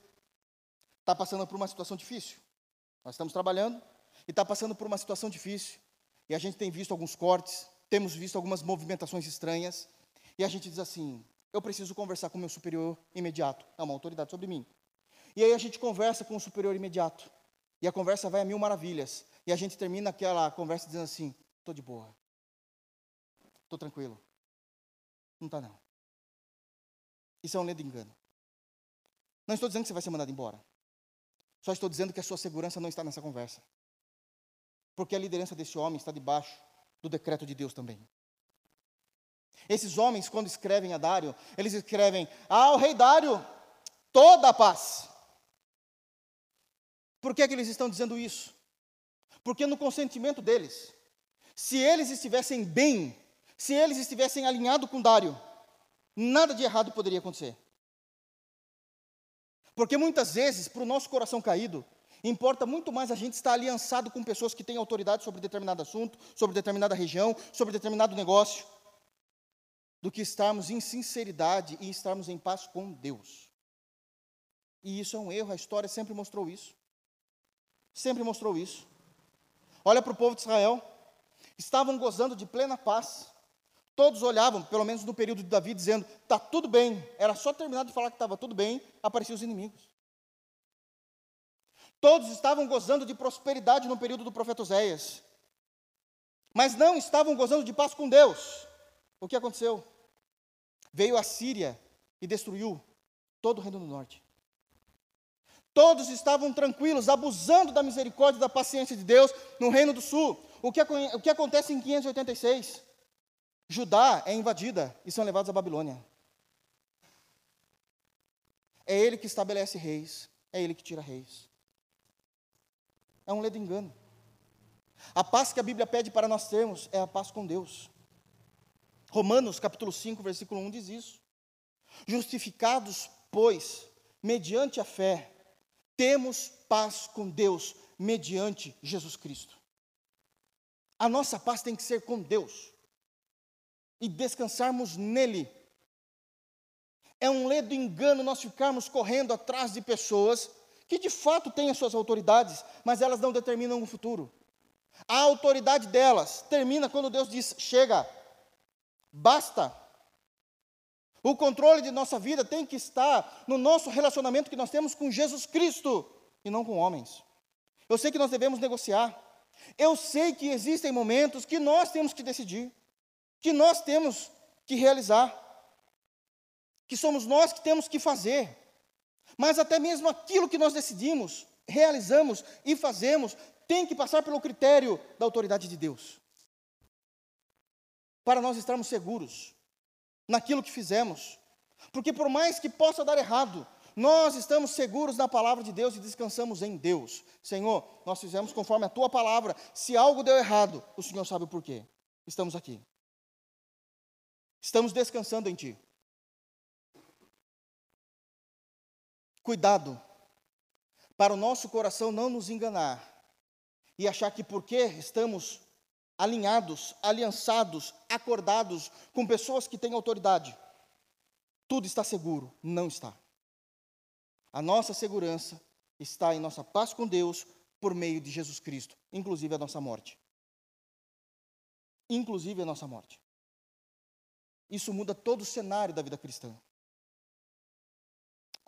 está passando por uma situação difícil. Nós estamos trabalhando e está passando por uma situação difícil. E a gente tem visto alguns cortes, temos visto algumas movimentações estranhas. E a gente diz assim: eu preciso conversar com o meu superior imediato. É uma autoridade sobre mim. E aí a gente conversa com o superior imediato. E a conversa vai a mil maravilhas. E a gente termina aquela conversa dizendo assim: estou de boa. Estou tranquilo. Não está não. Isso é um ledo engano. Não estou dizendo que você vai ser mandado embora. Só estou dizendo que a sua segurança não está nessa conversa. Porque a liderança desse homem está debaixo do decreto de Deus também. Esses homens, quando escrevem a Dário, eles escrevem: Ah, o rei Dário, toda a paz. Por que, é que eles estão dizendo isso? Porque no consentimento deles, se eles estivessem bem, se eles estivessem alinhados com Dário, nada de errado poderia acontecer. Porque muitas vezes, para o nosso coração caído, importa muito mais a gente estar aliançado com pessoas que têm autoridade sobre determinado assunto, sobre determinada região, sobre determinado negócio, do que estarmos em sinceridade e estarmos em paz com Deus. E isso é um erro, a história sempre mostrou isso. Sempre mostrou isso. Olha para o povo de Israel. Estavam gozando de plena paz. Todos olhavam, pelo menos no período de Davi, dizendo: está tudo bem. Era só terminar de falar que estava tudo bem, apareciam os inimigos. Todos estavam gozando de prosperidade no período do profeta Oséias. Mas não estavam gozando de paz com Deus. O que aconteceu? Veio a Síria e destruiu todo o reino do norte. Todos estavam tranquilos, abusando da misericórdia e da paciência de Deus no Reino do Sul. O que, o que acontece em 586? Judá é invadida e são levados à Babilônia. É ele que estabelece reis, é ele que tira reis. É um ledo engano. A paz que a Bíblia pede para nós termos é a paz com Deus. Romanos capítulo 5, versículo 1 diz isso. Justificados, pois, mediante a fé, temos paz com Deus mediante Jesus Cristo. A nossa paz tem que ser com Deus e descansarmos nele. É um ledo engano nós ficarmos correndo atrás de pessoas que de fato têm as suas autoridades, mas elas não determinam o futuro. A autoridade delas termina quando Deus diz: chega, basta, O controle de nossa vida tem que estar no nosso relacionamento que nós temos com Jesus Cristo e não com homens. Eu sei que nós devemos negociar. Eu sei que existem momentos que nós temos que decidir, que nós temos que realizar, que somos nós que temos que fazer. Mas até mesmo aquilo que nós decidimos, realizamos e fazemos, tem que passar pelo critério da autoridade de Deus. Para nós estarmos seguros naquilo que fizemos. Porque por mais que possa dar errado, nós estamos seguros na palavra de Deus e descansamos em Deus. Senhor, nós fizemos conforme a tua palavra. Se algo deu errado, o Senhor sabe o porquê. Estamos aqui. Estamos descansando em ti. Cuidado para o nosso coração não nos enganar e achar que porque estamos alinhados, aliançados, acordados com pessoas que têm autoridade, tudo está seguro. Não está. A nossa segurança está em nossa paz com Deus por meio de Jesus Cristo, inclusive a nossa morte. Inclusive a nossa morte. Isso muda todo o cenário da vida cristã.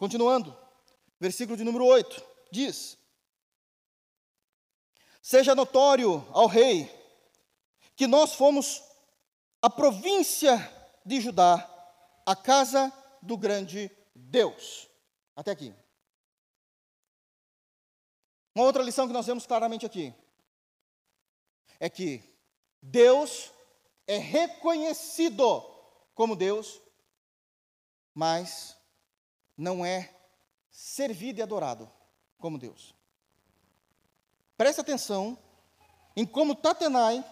Continuando, versículo de número 8 diz: Seja notório ao rei que nós fomos a província de Judá, a casa do grande Deus. Até aqui. Uma outra lição que nós vemos claramente aqui é que Deus é reconhecido como Deus, mas não é servido e adorado como Deus. Preste atenção em como Tatenai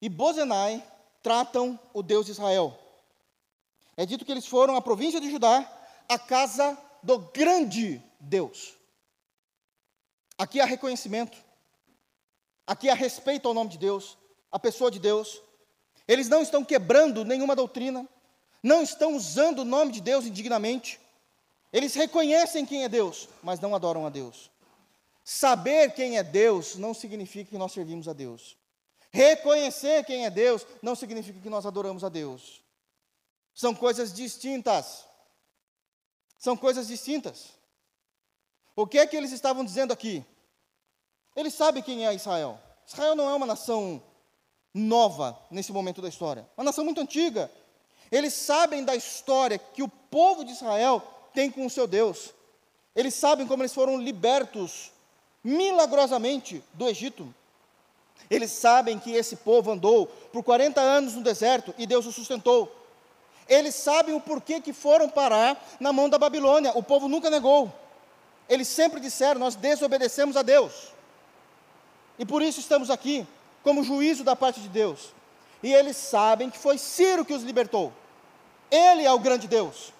e Bozenai tratam o Deus de Israel. É dito que eles foram à província de Judá, a casa do grande Deus. Aqui há reconhecimento, aqui há respeito ao nome de Deus, à pessoa de Deus. Eles não estão quebrando nenhuma doutrina, não estão usando o nome de Deus indignamente. Eles reconhecem quem é Deus, mas não adoram a Deus. Saber quem é Deus não significa que nós servimos a Deus. Reconhecer quem é Deus não significa que nós adoramos a Deus. São coisas distintas. São coisas distintas. O que é que eles estavam dizendo aqui? Eles sabem quem é Israel. Israel não é uma nação nova nesse momento da história, uma nação muito antiga. Eles sabem da história que o povo de Israel tem com o seu Deus. Eles sabem como eles foram libertos milagrosamente do Egito. Eles sabem que esse povo andou por 40 anos no deserto e Deus o sustentou. Eles sabem o porquê que foram parar na mão da Babilônia. O povo nunca negou. Eles sempre disseram: Nós desobedecemos a Deus. E por isso estamos aqui, como juízo da parte de Deus. E eles sabem que foi Ciro que os libertou. Ele é o grande Deus.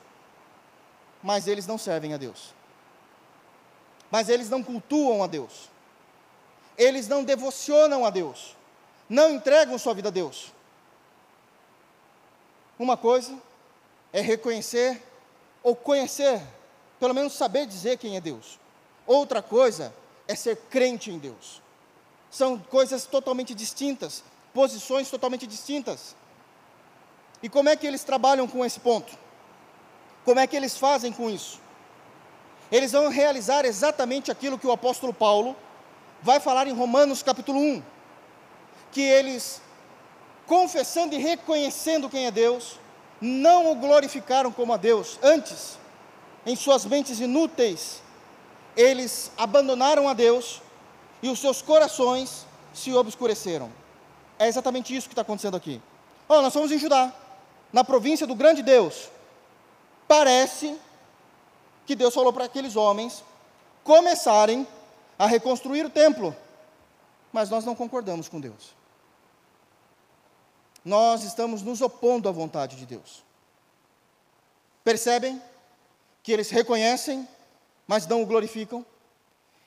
Mas eles não servem a Deus. Mas eles não cultuam a Deus eles não devocionam a Deus, não entregam sua vida a Deus. Uma coisa é reconhecer ou conhecer, pelo menos saber dizer quem é Deus. Outra coisa é ser crente em Deus. São coisas totalmente distintas, posições totalmente distintas. E como é que eles trabalham com esse ponto? Como é que eles fazem com isso? Eles vão realizar exatamente aquilo que o apóstolo Paulo vai falar em Romanos capítulo 1, que eles, confessando e reconhecendo quem é Deus, não o glorificaram como a Deus, antes, em suas mentes inúteis, eles abandonaram a Deus e os seus corações se obscureceram. É exatamente isso que está acontecendo aqui. Oh, nós somos em Judá, na província do grande Deus. Parece que Deus falou para aqueles homens começarem a reconstruir o templo, mas nós não concordamos com Deus. Nós estamos nos opondo à vontade de Deus. Percebem que eles reconhecem, mas não o glorificam?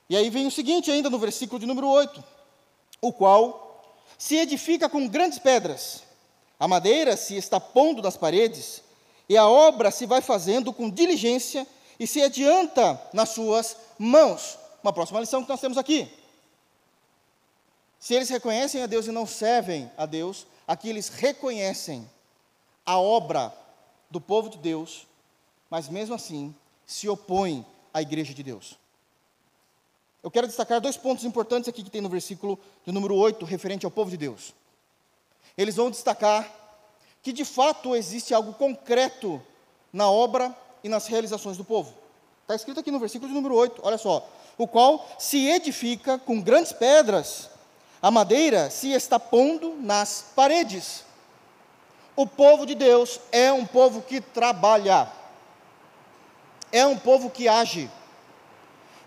E aí vem o seguinte, ainda no versículo de número 8: o qual se edifica com grandes pedras, a madeira se está pondo das paredes, e a obra se vai fazendo com diligência e se adianta nas suas mãos uma próxima lição que nós temos aqui. Se eles reconhecem a Deus e não servem a Deus, aqui eles reconhecem a obra do povo de Deus, mas mesmo assim se opõem à igreja de Deus. Eu quero destacar dois pontos importantes aqui que tem no versículo de número 8, referente ao povo de Deus. Eles vão destacar que de fato existe algo concreto na obra e nas realizações do povo. Está escrito aqui no versículo de número 8, olha só. O qual se edifica com grandes pedras, a madeira se está pondo nas paredes. O povo de Deus é um povo que trabalha, é um povo que age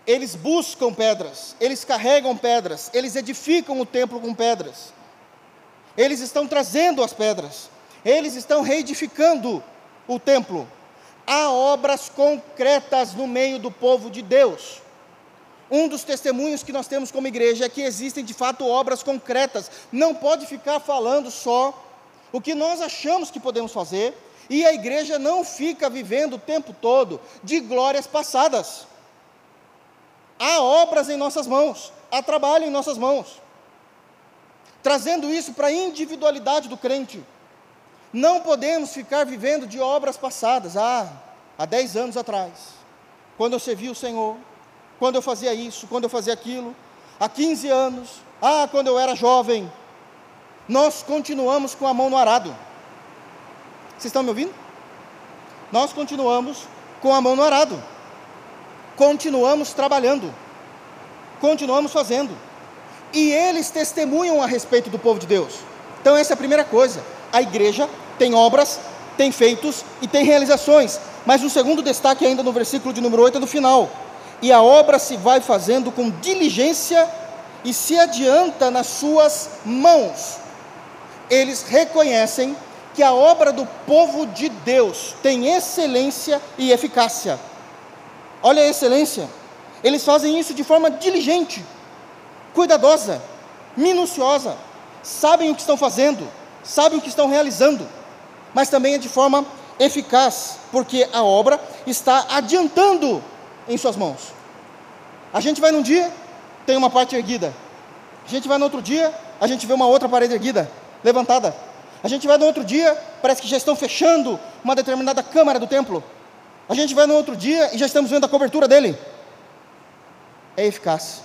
eles buscam pedras, eles carregam pedras, eles edificam o templo com pedras, eles estão trazendo as pedras, eles estão reedificando o templo. Há obras concretas no meio do povo de Deus. Um dos testemunhos que nós temos como igreja é que existem de fato obras concretas. Não pode ficar falando só o que nós achamos que podemos fazer, e a igreja não fica vivendo o tempo todo de glórias passadas. Há obras em nossas mãos, há trabalho em nossas mãos. Trazendo isso para a individualidade do crente. Não podemos ficar vivendo de obras passadas. Ah, há 10 anos atrás, quando eu servi o Senhor, quando eu fazia isso, quando eu fazia aquilo, há 15 anos, ah, quando eu era jovem. Nós continuamos com a mão no arado. Vocês estão me ouvindo? Nós continuamos com a mão no arado continuamos trabalhando, continuamos fazendo. E eles testemunham a respeito do povo de Deus. Então, essa é a primeira coisa. A igreja tem obras, tem feitos e tem realizações. Mas um segundo destaque, ainda no versículo de número 8, é do final. E a obra se vai fazendo com diligência e se adianta nas suas mãos. Eles reconhecem que a obra do povo de Deus tem excelência e eficácia. Olha a excelência. Eles fazem isso de forma diligente, cuidadosa, minuciosa. Sabem o que estão fazendo, sabem o que estão realizando, mas também é de forma eficaz, porque a obra está adiantando em suas mãos. A gente vai num dia, tem uma parte erguida. A gente vai no outro dia, a gente vê uma outra parede erguida, levantada. A gente vai no outro dia, parece que já estão fechando uma determinada câmara do templo. A gente vai no outro dia e já estamos vendo a cobertura dele. É eficaz.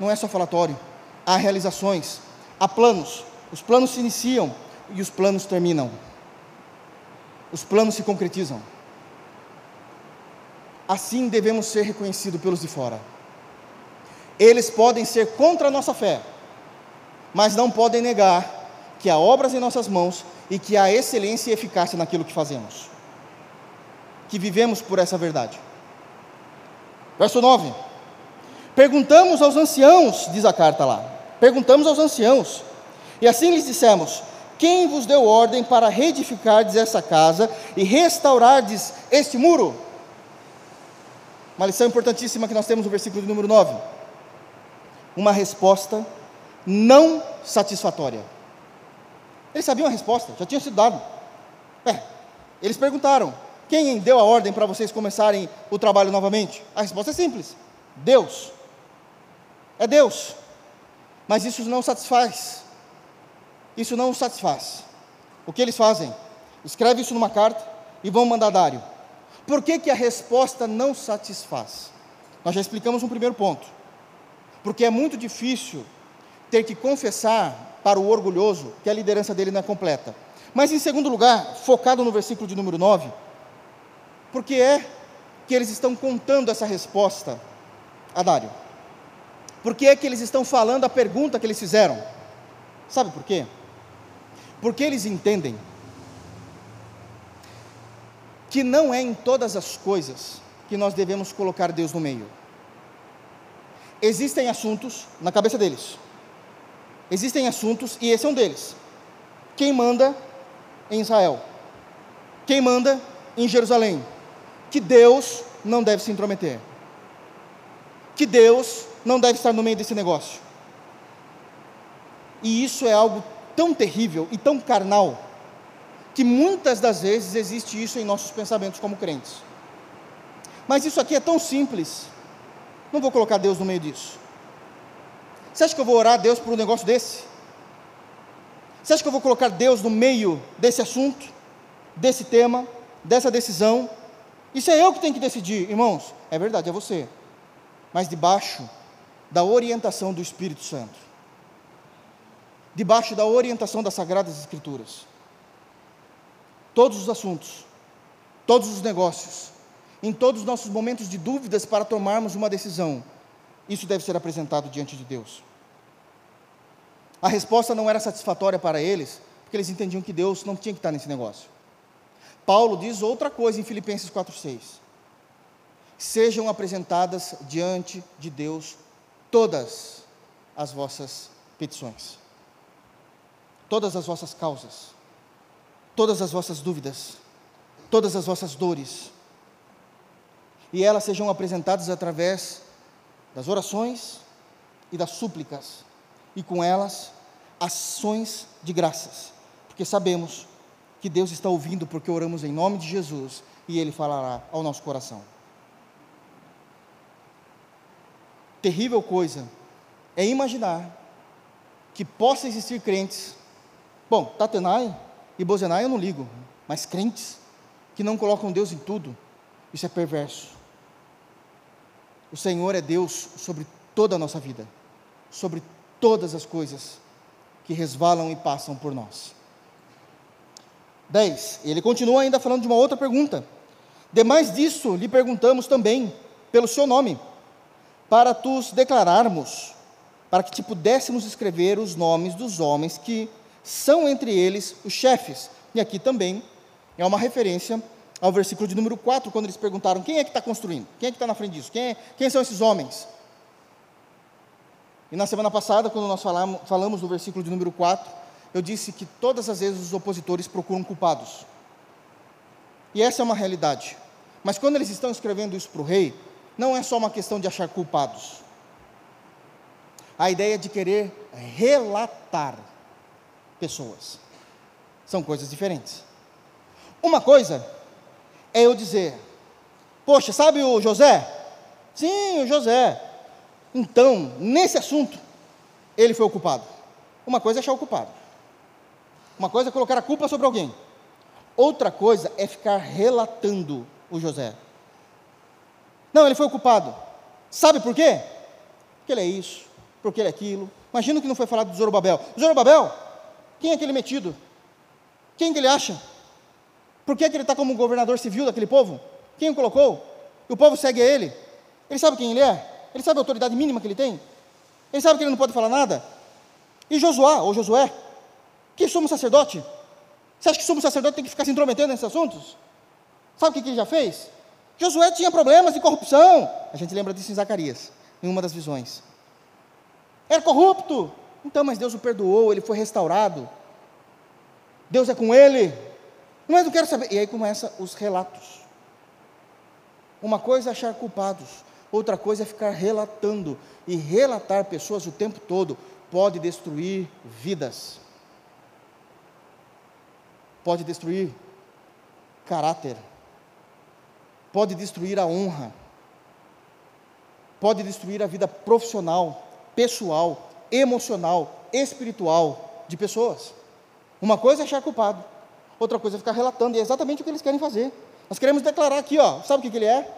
Não é só falatório. Há realizações, há planos. Os planos se iniciam e os planos terminam. Os planos se concretizam. Assim devemos ser reconhecidos pelos de fora. Eles podem ser contra a nossa fé, mas não podem negar que há obras em nossas mãos e que há excelência e eficácia naquilo que fazemos que vivemos por essa verdade. Verso 9: Perguntamos aos anciãos, diz a carta lá, perguntamos aos anciãos, e assim lhes dissemos: Quem vos deu ordem para reedificardes essa casa e restaurardes este muro? Uma lição importantíssima que nós temos no versículo número 9. Uma resposta não satisfatória. Eles sabiam a resposta, já tinha sido dado. É, eles perguntaram: quem deu a ordem para vocês começarem o trabalho novamente? A resposta é simples: Deus. É Deus. Mas isso não satisfaz. Isso não os satisfaz. O que eles fazem? Escreve isso numa carta e vão mandar Dário. Por que, que a resposta não satisfaz? Nós já explicamos um primeiro ponto. Porque é muito difícil ter que confessar para o orgulhoso que a liderança dele não é completa. Mas, em segundo lugar, focado no versículo de número 9, por que é que eles estão contando essa resposta a Dário? Por que é que eles estão falando a pergunta que eles fizeram? Sabe por quê? Porque eles entendem que não é em todas as coisas que nós devemos colocar Deus no meio. Existem assuntos na cabeça deles. Existem assuntos, e esse é um deles. Quem manda em Israel? Quem manda em Jerusalém? que Deus não deve se intrometer, que Deus não deve estar no meio desse negócio. E isso é algo tão terrível e tão carnal, que muitas das vezes existe isso em nossos pensamentos como crentes. Mas isso aqui é tão simples, não vou colocar Deus no meio disso. Você acha que eu vou orar a Deus por um negócio desse? Você acha que eu vou colocar Deus no meio desse assunto, desse tema? dessa decisão. Isso é eu que tenho que decidir, irmãos. É verdade, é você. Mas debaixo da orientação do Espírito Santo. Debaixo da orientação das Sagradas Escrituras. Todos os assuntos, todos os negócios, em todos os nossos momentos de dúvidas para tomarmos uma decisão, isso deve ser apresentado diante de Deus. A resposta não era satisfatória para eles, porque eles entendiam que Deus não tinha que estar nesse negócio. Paulo diz outra coisa em Filipenses 4,6: Sejam apresentadas diante de Deus todas as vossas petições, todas as vossas causas, todas as vossas dúvidas, todas as vossas dores, e elas sejam apresentadas através das orações e das súplicas, e com elas ações de graças, porque sabemos que Deus está ouvindo porque oramos em nome de Jesus e Ele falará ao nosso coração. Terrível coisa é imaginar que possa existir crentes, bom, Tatenai e Bozenai eu não ligo, mas crentes que não colocam Deus em tudo, isso é perverso. O Senhor é Deus sobre toda a nossa vida, sobre todas as coisas que resvalam e passam por nós. 10. Ele continua ainda falando de uma outra pergunta. Demais disso, lhe perguntamos também, pelo seu nome, para tus declararmos, para que te pudéssemos escrever os nomes dos homens que são entre eles os chefes. E aqui também é uma referência ao versículo de número 4, quando eles perguntaram: quem é que está construindo? Quem é que está na frente disso? Quem, é, quem são esses homens? E na semana passada, quando nós falamos, falamos do versículo de número 4, eu disse que todas as vezes os opositores procuram culpados. E essa é uma realidade. Mas quando eles estão escrevendo isso para o rei, não é só uma questão de achar culpados. A ideia de querer relatar pessoas. São coisas diferentes. Uma coisa é eu dizer: Poxa, sabe o José? Sim, o José. Então, nesse assunto, ele foi ocupado. Uma coisa é achar ocupado. Uma coisa é colocar a culpa sobre alguém. Outra coisa é ficar relatando o José. Não, ele foi ocupado. Sabe por quê? Porque ele é isso, porque ele é aquilo. Imagina que não foi falado do Zorobabel. Zorobabel, quem é aquele metido? Quem que ele acha? Por que, que ele está como governador civil daquele povo? Quem o colocou? E o povo segue a ele. Ele sabe quem ele é? Ele sabe a autoridade mínima que ele tem? Ele sabe que ele não pode falar nada? E Josué, ou Josué, que somos sacerdote? Você acha que somos sacerdote tem que ficar se intrometendo nesses assuntos? Sabe o que, que ele já fez? Josué tinha problemas de corrupção. A gente lembra disso em Zacarias, em uma das visões. Era corrupto. Então, mas Deus o perdoou, ele foi restaurado. Deus é com ele. Mas não quero saber. E aí começa os relatos. Uma coisa é achar culpados, outra coisa é ficar relatando. E relatar pessoas o tempo todo pode destruir vidas, pode destruir caráter, pode destruir a honra, pode destruir a vida profissional, pessoal, emocional, espiritual de pessoas. Uma coisa é achar culpado, outra coisa é ficar relatando, e é exatamente o que eles querem fazer. Nós queremos declarar aqui, ó, sabe o que, que ele é?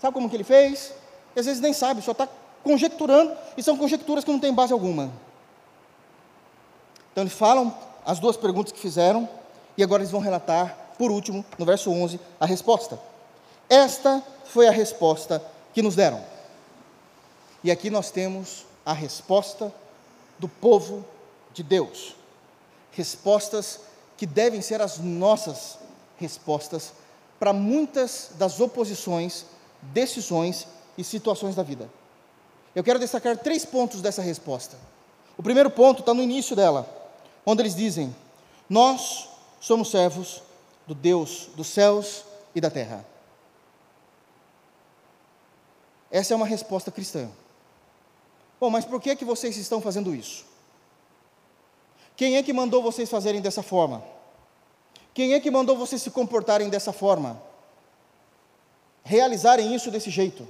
Sabe como que ele fez? E às vezes nem sabe, só está conjecturando, e são conjecturas que não têm base alguma. Então eles falam as duas perguntas que fizeram, e agora eles vão relatar, por último, no verso 11, a resposta. Esta foi a resposta que nos deram. E aqui nós temos a resposta do povo de Deus. Respostas que devem ser as nossas respostas para muitas das oposições, decisões e situações da vida. Eu quero destacar três pontos dessa resposta. O primeiro ponto está no início dela, onde eles dizem: Nós somos servos do Deus dos céus e da terra. Essa é uma resposta cristã. Bom, mas por que é que vocês estão fazendo isso? Quem é que mandou vocês fazerem dessa forma? Quem é que mandou vocês se comportarem dessa forma? Realizarem isso desse jeito?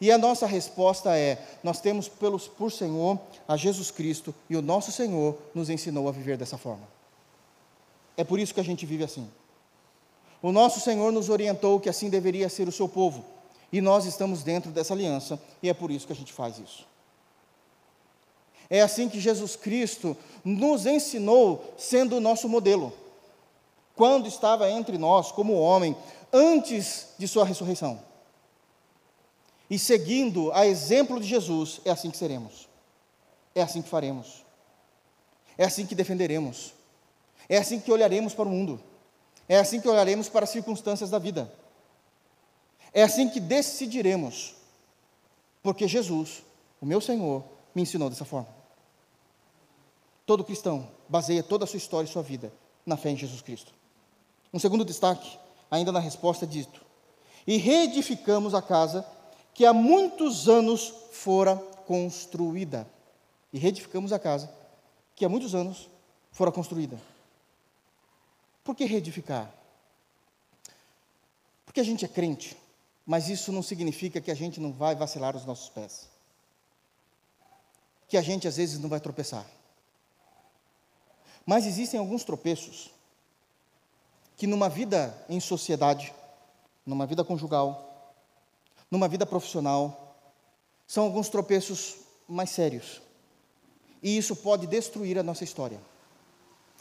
E a nossa resposta é: nós temos pelos, por Senhor a Jesus Cristo e o nosso Senhor nos ensinou a viver dessa forma. É por isso que a gente vive assim. o nosso Senhor nos orientou que assim deveria ser o seu povo. E nós estamos dentro dessa aliança, e é por isso que a gente faz isso. É assim que Jesus Cristo nos ensinou, sendo o nosso modelo. Quando estava entre nós, como homem, antes de Sua ressurreição. E seguindo a exemplo de Jesus, é assim que seremos. É assim que faremos. É assim que defenderemos. É assim que olharemos para o mundo. É assim que olharemos para as circunstâncias da vida. É assim que decidiremos. Porque Jesus, o meu Senhor, me ensinou dessa forma. Todo cristão baseia toda a sua história e sua vida na fé em Jesus Cristo. Um segundo destaque, ainda na resposta dito: E reedificamos a casa que há muitos anos fora construída. E reedificamos a casa que há muitos anos fora construída. Por que reedificar? Porque a gente é crente, mas isso não significa que a gente não vai vacilar os nossos pés. Que a gente às vezes não vai tropeçar. Mas existem alguns tropeços que numa vida em sociedade, numa vida conjugal, numa vida profissional, são alguns tropeços mais sérios. E isso pode destruir a nossa história,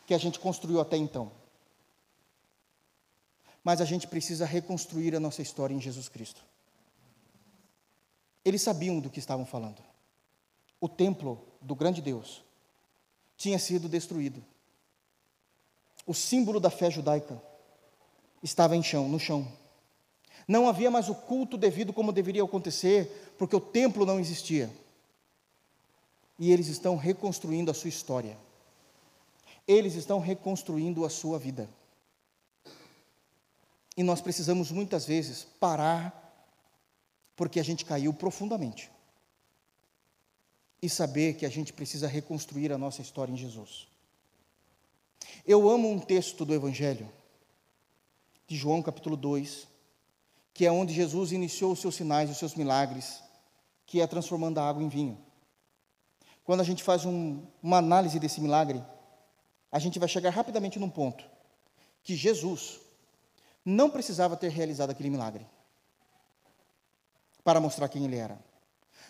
que a gente construiu até então. Mas a gente precisa reconstruir a nossa história em Jesus Cristo. Eles sabiam do que estavam falando. O templo do grande Deus tinha sido destruído o símbolo da fé judaica estava em chão, no chão. Não havia mais o culto devido como deveria acontecer, porque o templo não existia. E eles estão reconstruindo a sua história. Eles estão reconstruindo a sua vida. E nós precisamos muitas vezes parar, porque a gente caiu profundamente. E saber que a gente precisa reconstruir a nossa história em Jesus. Eu amo um texto do Evangelho, de João capítulo 2, que é onde Jesus iniciou os seus sinais, os seus milagres, que é transformando a água em vinho. Quando a gente faz um, uma análise desse milagre, a gente vai chegar rapidamente num ponto, que Jesus não precisava ter realizado aquele milagre para mostrar quem ele era.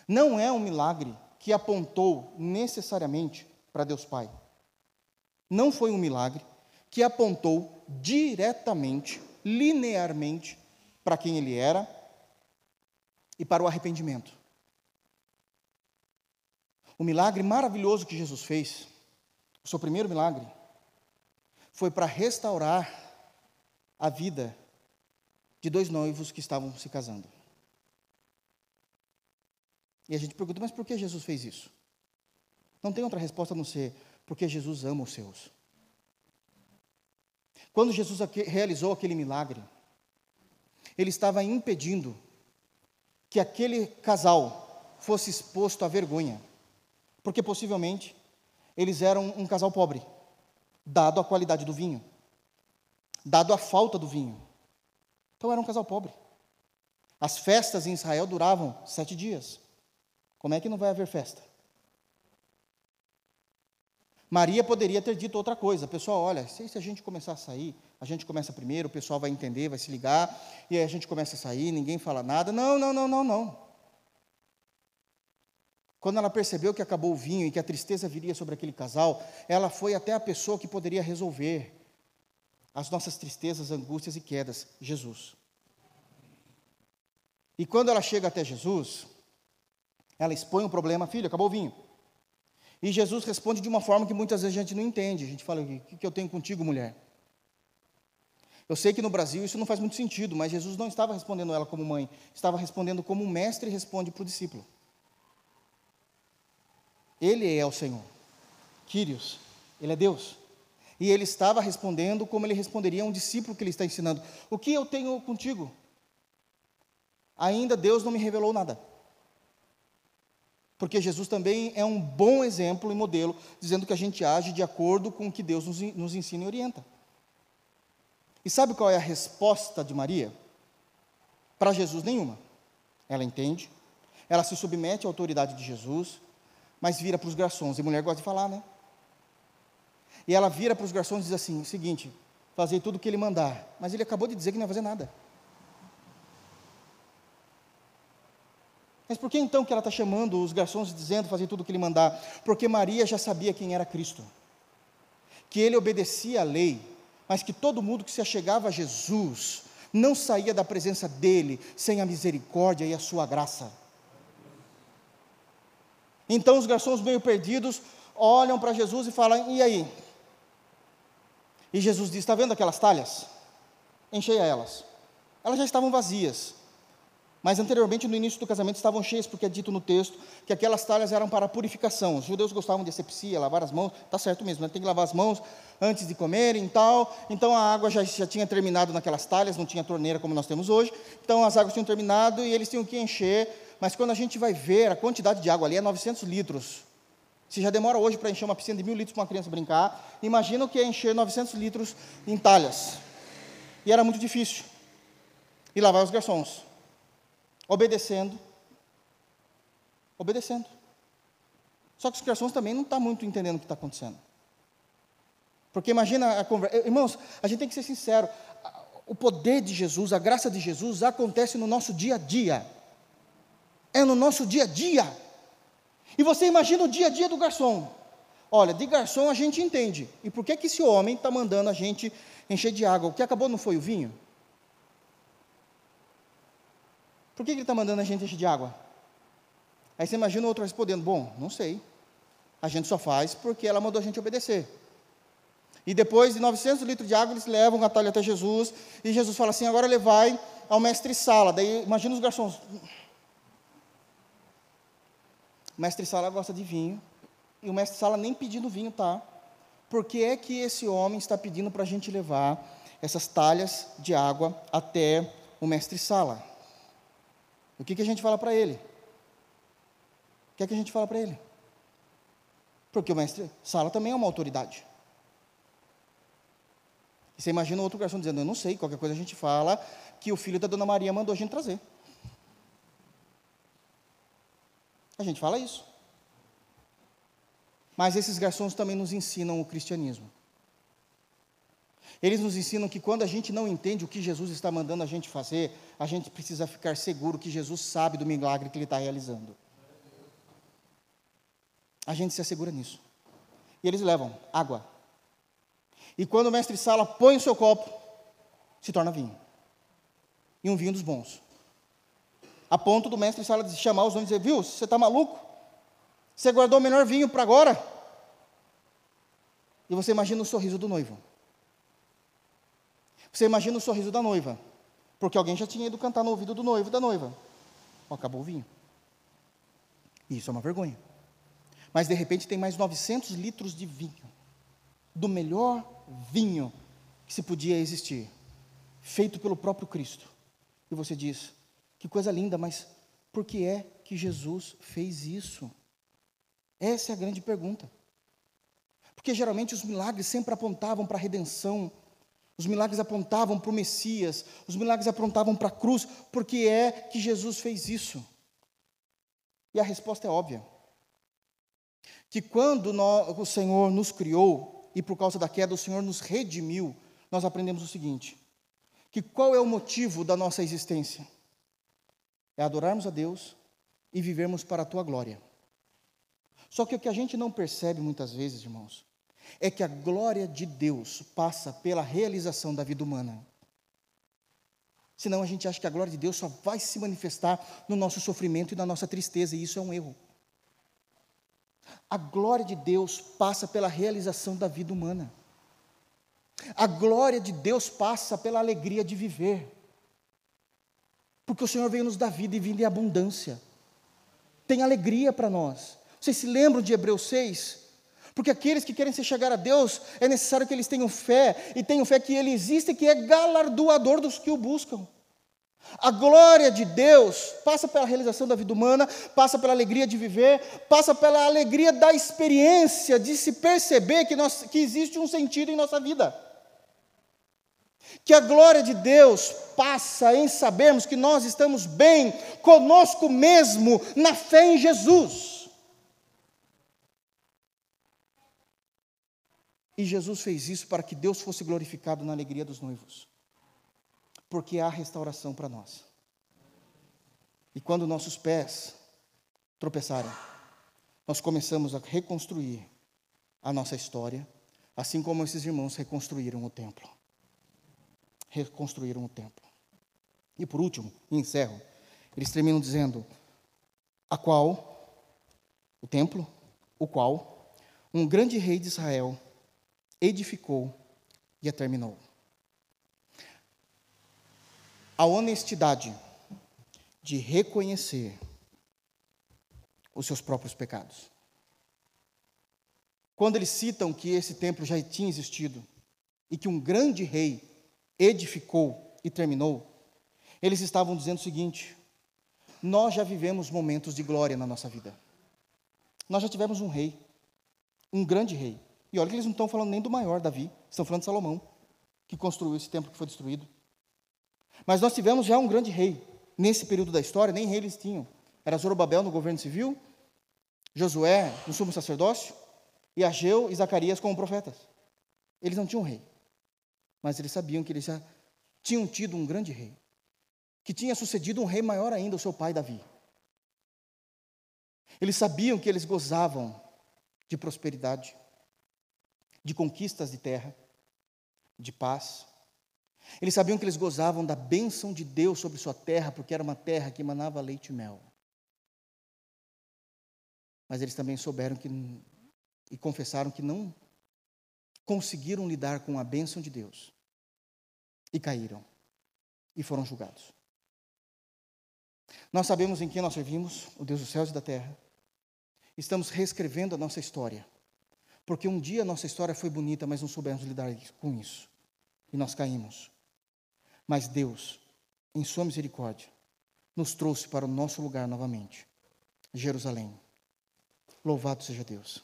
Não é um milagre que apontou necessariamente para Deus Pai não foi um milagre que apontou diretamente, linearmente, para quem ele era e para o arrependimento. O milagre maravilhoso que Jesus fez, o seu primeiro milagre, foi para restaurar a vida de dois noivos que estavam se casando. E a gente pergunta, mas por que Jesus fez isso? Não tem outra resposta a não ser porque Jesus ama os seus. Quando Jesus realizou aquele milagre, ele estava impedindo que aquele casal fosse exposto à vergonha, porque possivelmente eles eram um casal pobre, dado a qualidade do vinho, dado a falta do vinho. Então era um casal pobre. As festas em Israel duravam sete dias. Como é que não vai haver festa? Maria poderia ter dito outra coisa. Pessoal, olha, se a gente começar a sair, a gente começa primeiro, o pessoal vai entender, vai se ligar, e aí a gente começa a sair, ninguém fala nada. Não, não, não, não, não. Quando ela percebeu que acabou o vinho e que a tristeza viria sobre aquele casal, ela foi até a pessoa que poderia resolver as nossas tristezas, angústias e quedas, Jesus. E quando ela chega até Jesus, ela expõe o problema, filho, acabou o vinho. E Jesus responde de uma forma que muitas vezes a gente não entende. A gente fala: O que, que eu tenho contigo, mulher? Eu sei que no Brasil isso não faz muito sentido, mas Jesus não estava respondendo ela como mãe, estava respondendo como um mestre responde para o discípulo. Ele é o Senhor, Quírios, Ele é Deus. E ele estava respondendo como ele responderia a um discípulo que ele está ensinando: O que eu tenho contigo? Ainda Deus não me revelou nada. Porque Jesus também é um bom exemplo e modelo, dizendo que a gente age de acordo com o que Deus nos, ensina e orienta. E sabe qual é a resposta de Maria? Para Jesus, nenhuma. Ela entende, ela se submete à autoridade de Jesus, mas vira para os garçons. E mulher gosta de falar, né? E ela vira para os garçons e diz assim: o seguinte, Fazer tudo o que ele mandar. Mas ele acabou de dizer que não ia fazer nada. Mas por que então que ela está chamando os garçons dizendo fazer tudo o que ele mandar? Porque Maria já sabia quem era Cristo. Que ele obedecia à lei, mas que todo mundo que se achegava a Jesus não saía da presença dele sem a misericórdia e a sua graça. Então os garçons meio perdidos olham para Jesus e falam: E aí? E Jesus diz: Está vendo aquelas talhas? Encheia elas. Elas já estavam vazias. Mas anteriormente, no início do casamento, estavam cheias, porque é dito no texto que aquelas talhas eram para purificação. Os judeus gostavam de asepsia, lavar as mãos, está certo mesmo, né? tem que lavar as mãos antes de comerem e tal. Então a água já, já tinha terminado naquelas talhas, não tinha torneira como nós temos hoje. Então as águas tinham terminado e eles tinham que encher. Mas quando a gente vai ver a quantidade de água ali, é 900 litros. Se já demora hoje para encher uma piscina de mil litros para uma criança brincar, imagina o que é encher 900 litros em talhas. E era muito difícil. E lavar os garçons obedecendo, obedecendo. Só que os garçons também não estão tá muito entendendo o que está acontecendo. Porque imagina a conversa. Irmãos, a gente tem que ser sincero. O poder de Jesus, a graça de Jesus acontece no nosso dia a dia. É no nosso dia a dia. E você imagina o dia a dia do garçom. Olha, de garçom a gente entende. E por que, que esse homem está mandando a gente encher de água? O que acabou não foi o vinho? Por que ele está mandando a gente encher de água? Aí você imagina o outro respondendo: Bom, não sei. A gente só faz porque ela mandou a gente obedecer. E depois de 900 litros de água, eles levam o atalho até Jesus. E Jesus fala assim: Agora levai ao mestre Sala. Daí imagina os garçons. O mestre Sala gosta de vinho. E o mestre Sala nem pedindo vinho tá. Por que é que esse homem está pedindo para a gente levar essas talhas de água até o mestre Sala? O que, que a gente fala para ele? O que que a gente fala para ele? Porque o mestre Sala também é uma autoridade. E você imagina outro garçom dizendo: Eu não sei, qualquer coisa a gente fala que o filho da dona Maria mandou a gente trazer. A gente fala isso. Mas esses garçons também nos ensinam o cristianismo. Eles nos ensinam que quando a gente não entende o que Jesus está mandando a gente fazer, a gente precisa ficar seguro que Jesus sabe do milagre que ele está realizando. A gente se assegura nisso. E eles levam água. E quando o mestre Sala põe o seu copo, se torna vinho. E um vinho dos bons. A ponto do mestre Sala de chamar os homens e dizer: Viu, você está maluco? Você guardou o melhor vinho para agora? E você imagina o sorriso do noivo. Você imagina o sorriso da noiva, porque alguém já tinha ido cantar no ouvido do noivo da noiva. Oh, acabou o vinho. Isso é uma vergonha. Mas de repente tem mais 900 litros de vinho, do melhor vinho que se podia existir, feito pelo próprio Cristo. E você diz: que coisa linda, mas por que é que Jesus fez isso? Essa é a grande pergunta. Porque geralmente os milagres sempre apontavam para a redenção, os milagres apontavam para o Messias, os milagres apontavam para a cruz, porque é que Jesus fez isso? E a resposta é óbvia. Que quando nós, o Senhor nos criou, e por causa da queda o Senhor nos redimiu, nós aprendemos o seguinte: que qual é o motivo da nossa existência? É adorarmos a Deus e vivermos para a tua glória. Só que o que a gente não percebe muitas vezes, irmãos, é que a glória de Deus passa pela realização da vida humana. Senão a gente acha que a glória de Deus só vai se manifestar no nosso sofrimento e na nossa tristeza, e isso é um erro. A glória de Deus passa pela realização da vida humana. A glória de Deus passa pela alegria de viver. Porque o Senhor veio nos dar vida e vida em abundância. Tem alegria para nós. Vocês se lembram de Hebreus 6? Porque aqueles que querem se chegar a Deus, é necessário que eles tenham fé, e tenham fé que Ele existe e que é galardoador dos que o buscam. A glória de Deus passa pela realização da vida humana, passa pela alegria de viver, passa pela alegria da experiência, de se perceber que, nós, que existe um sentido em nossa vida. Que a glória de Deus passa em sabermos que nós estamos bem conosco mesmo na fé em Jesus. E Jesus fez isso para que Deus fosse glorificado na alegria dos noivos. Porque há restauração para nós. E quando nossos pés tropeçarem, nós começamos a reconstruir a nossa história, assim como esses irmãos reconstruíram o templo. Reconstruíram o templo. E por último, e encerro, eles terminam dizendo: a qual, o templo, o qual um grande rei de Israel edificou e a terminou. A honestidade de reconhecer os seus próprios pecados. Quando eles citam que esse templo já tinha existido e que um grande rei edificou e terminou, eles estavam dizendo o seguinte: nós já vivemos momentos de glória na nossa vida. Nós já tivemos um rei, um grande rei. E olha que eles não estão falando nem do maior, Davi, estão falando de Salomão, que construiu esse templo que foi destruído. Mas nós tivemos já um grande rei. Nesse período da história, nem rei eles tinham. Era Zorobabel no governo civil, Josué no sumo sacerdócio, e Ageu e Zacarias como profetas. Eles não tinham rei, mas eles sabiam que eles já tinham tido um grande rei, que tinha sucedido um rei maior ainda, o seu pai Davi. Eles sabiam que eles gozavam de prosperidade, de conquistas de terra, de paz. Eles sabiam que eles gozavam da bênção de Deus sobre sua terra, porque era uma terra que emanava leite e mel. Mas eles também souberam que e confessaram que não conseguiram lidar com a bênção de Deus e caíram e foram julgados. Nós sabemos em quem nós servimos, o Deus dos céus e da terra. Estamos reescrevendo a nossa história, porque um dia nossa história foi bonita, mas não soubemos lidar com isso e nós caímos. Mas Deus, em Sua misericórdia, nos trouxe para o nosso lugar novamente, Jerusalém. Louvado seja Deus.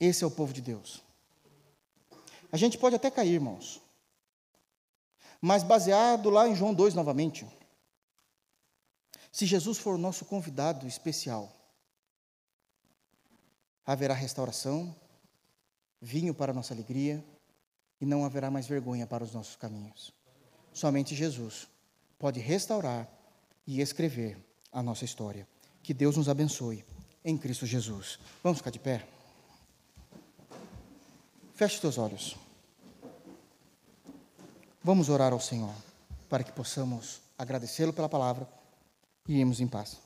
Esse é o povo de Deus. A gente pode até cair, irmãos. Mas baseado lá em João 2 novamente. Se Jesus for o nosso convidado especial, haverá restauração, vinho para a nossa alegria e não haverá mais vergonha para os nossos caminhos. Somente Jesus pode restaurar e escrever a nossa história. Que Deus nos abençoe em Cristo Jesus. Vamos ficar de pé? Feche os teus olhos. Vamos orar ao Senhor para que possamos agradecê-lo pela palavra e irmos em paz.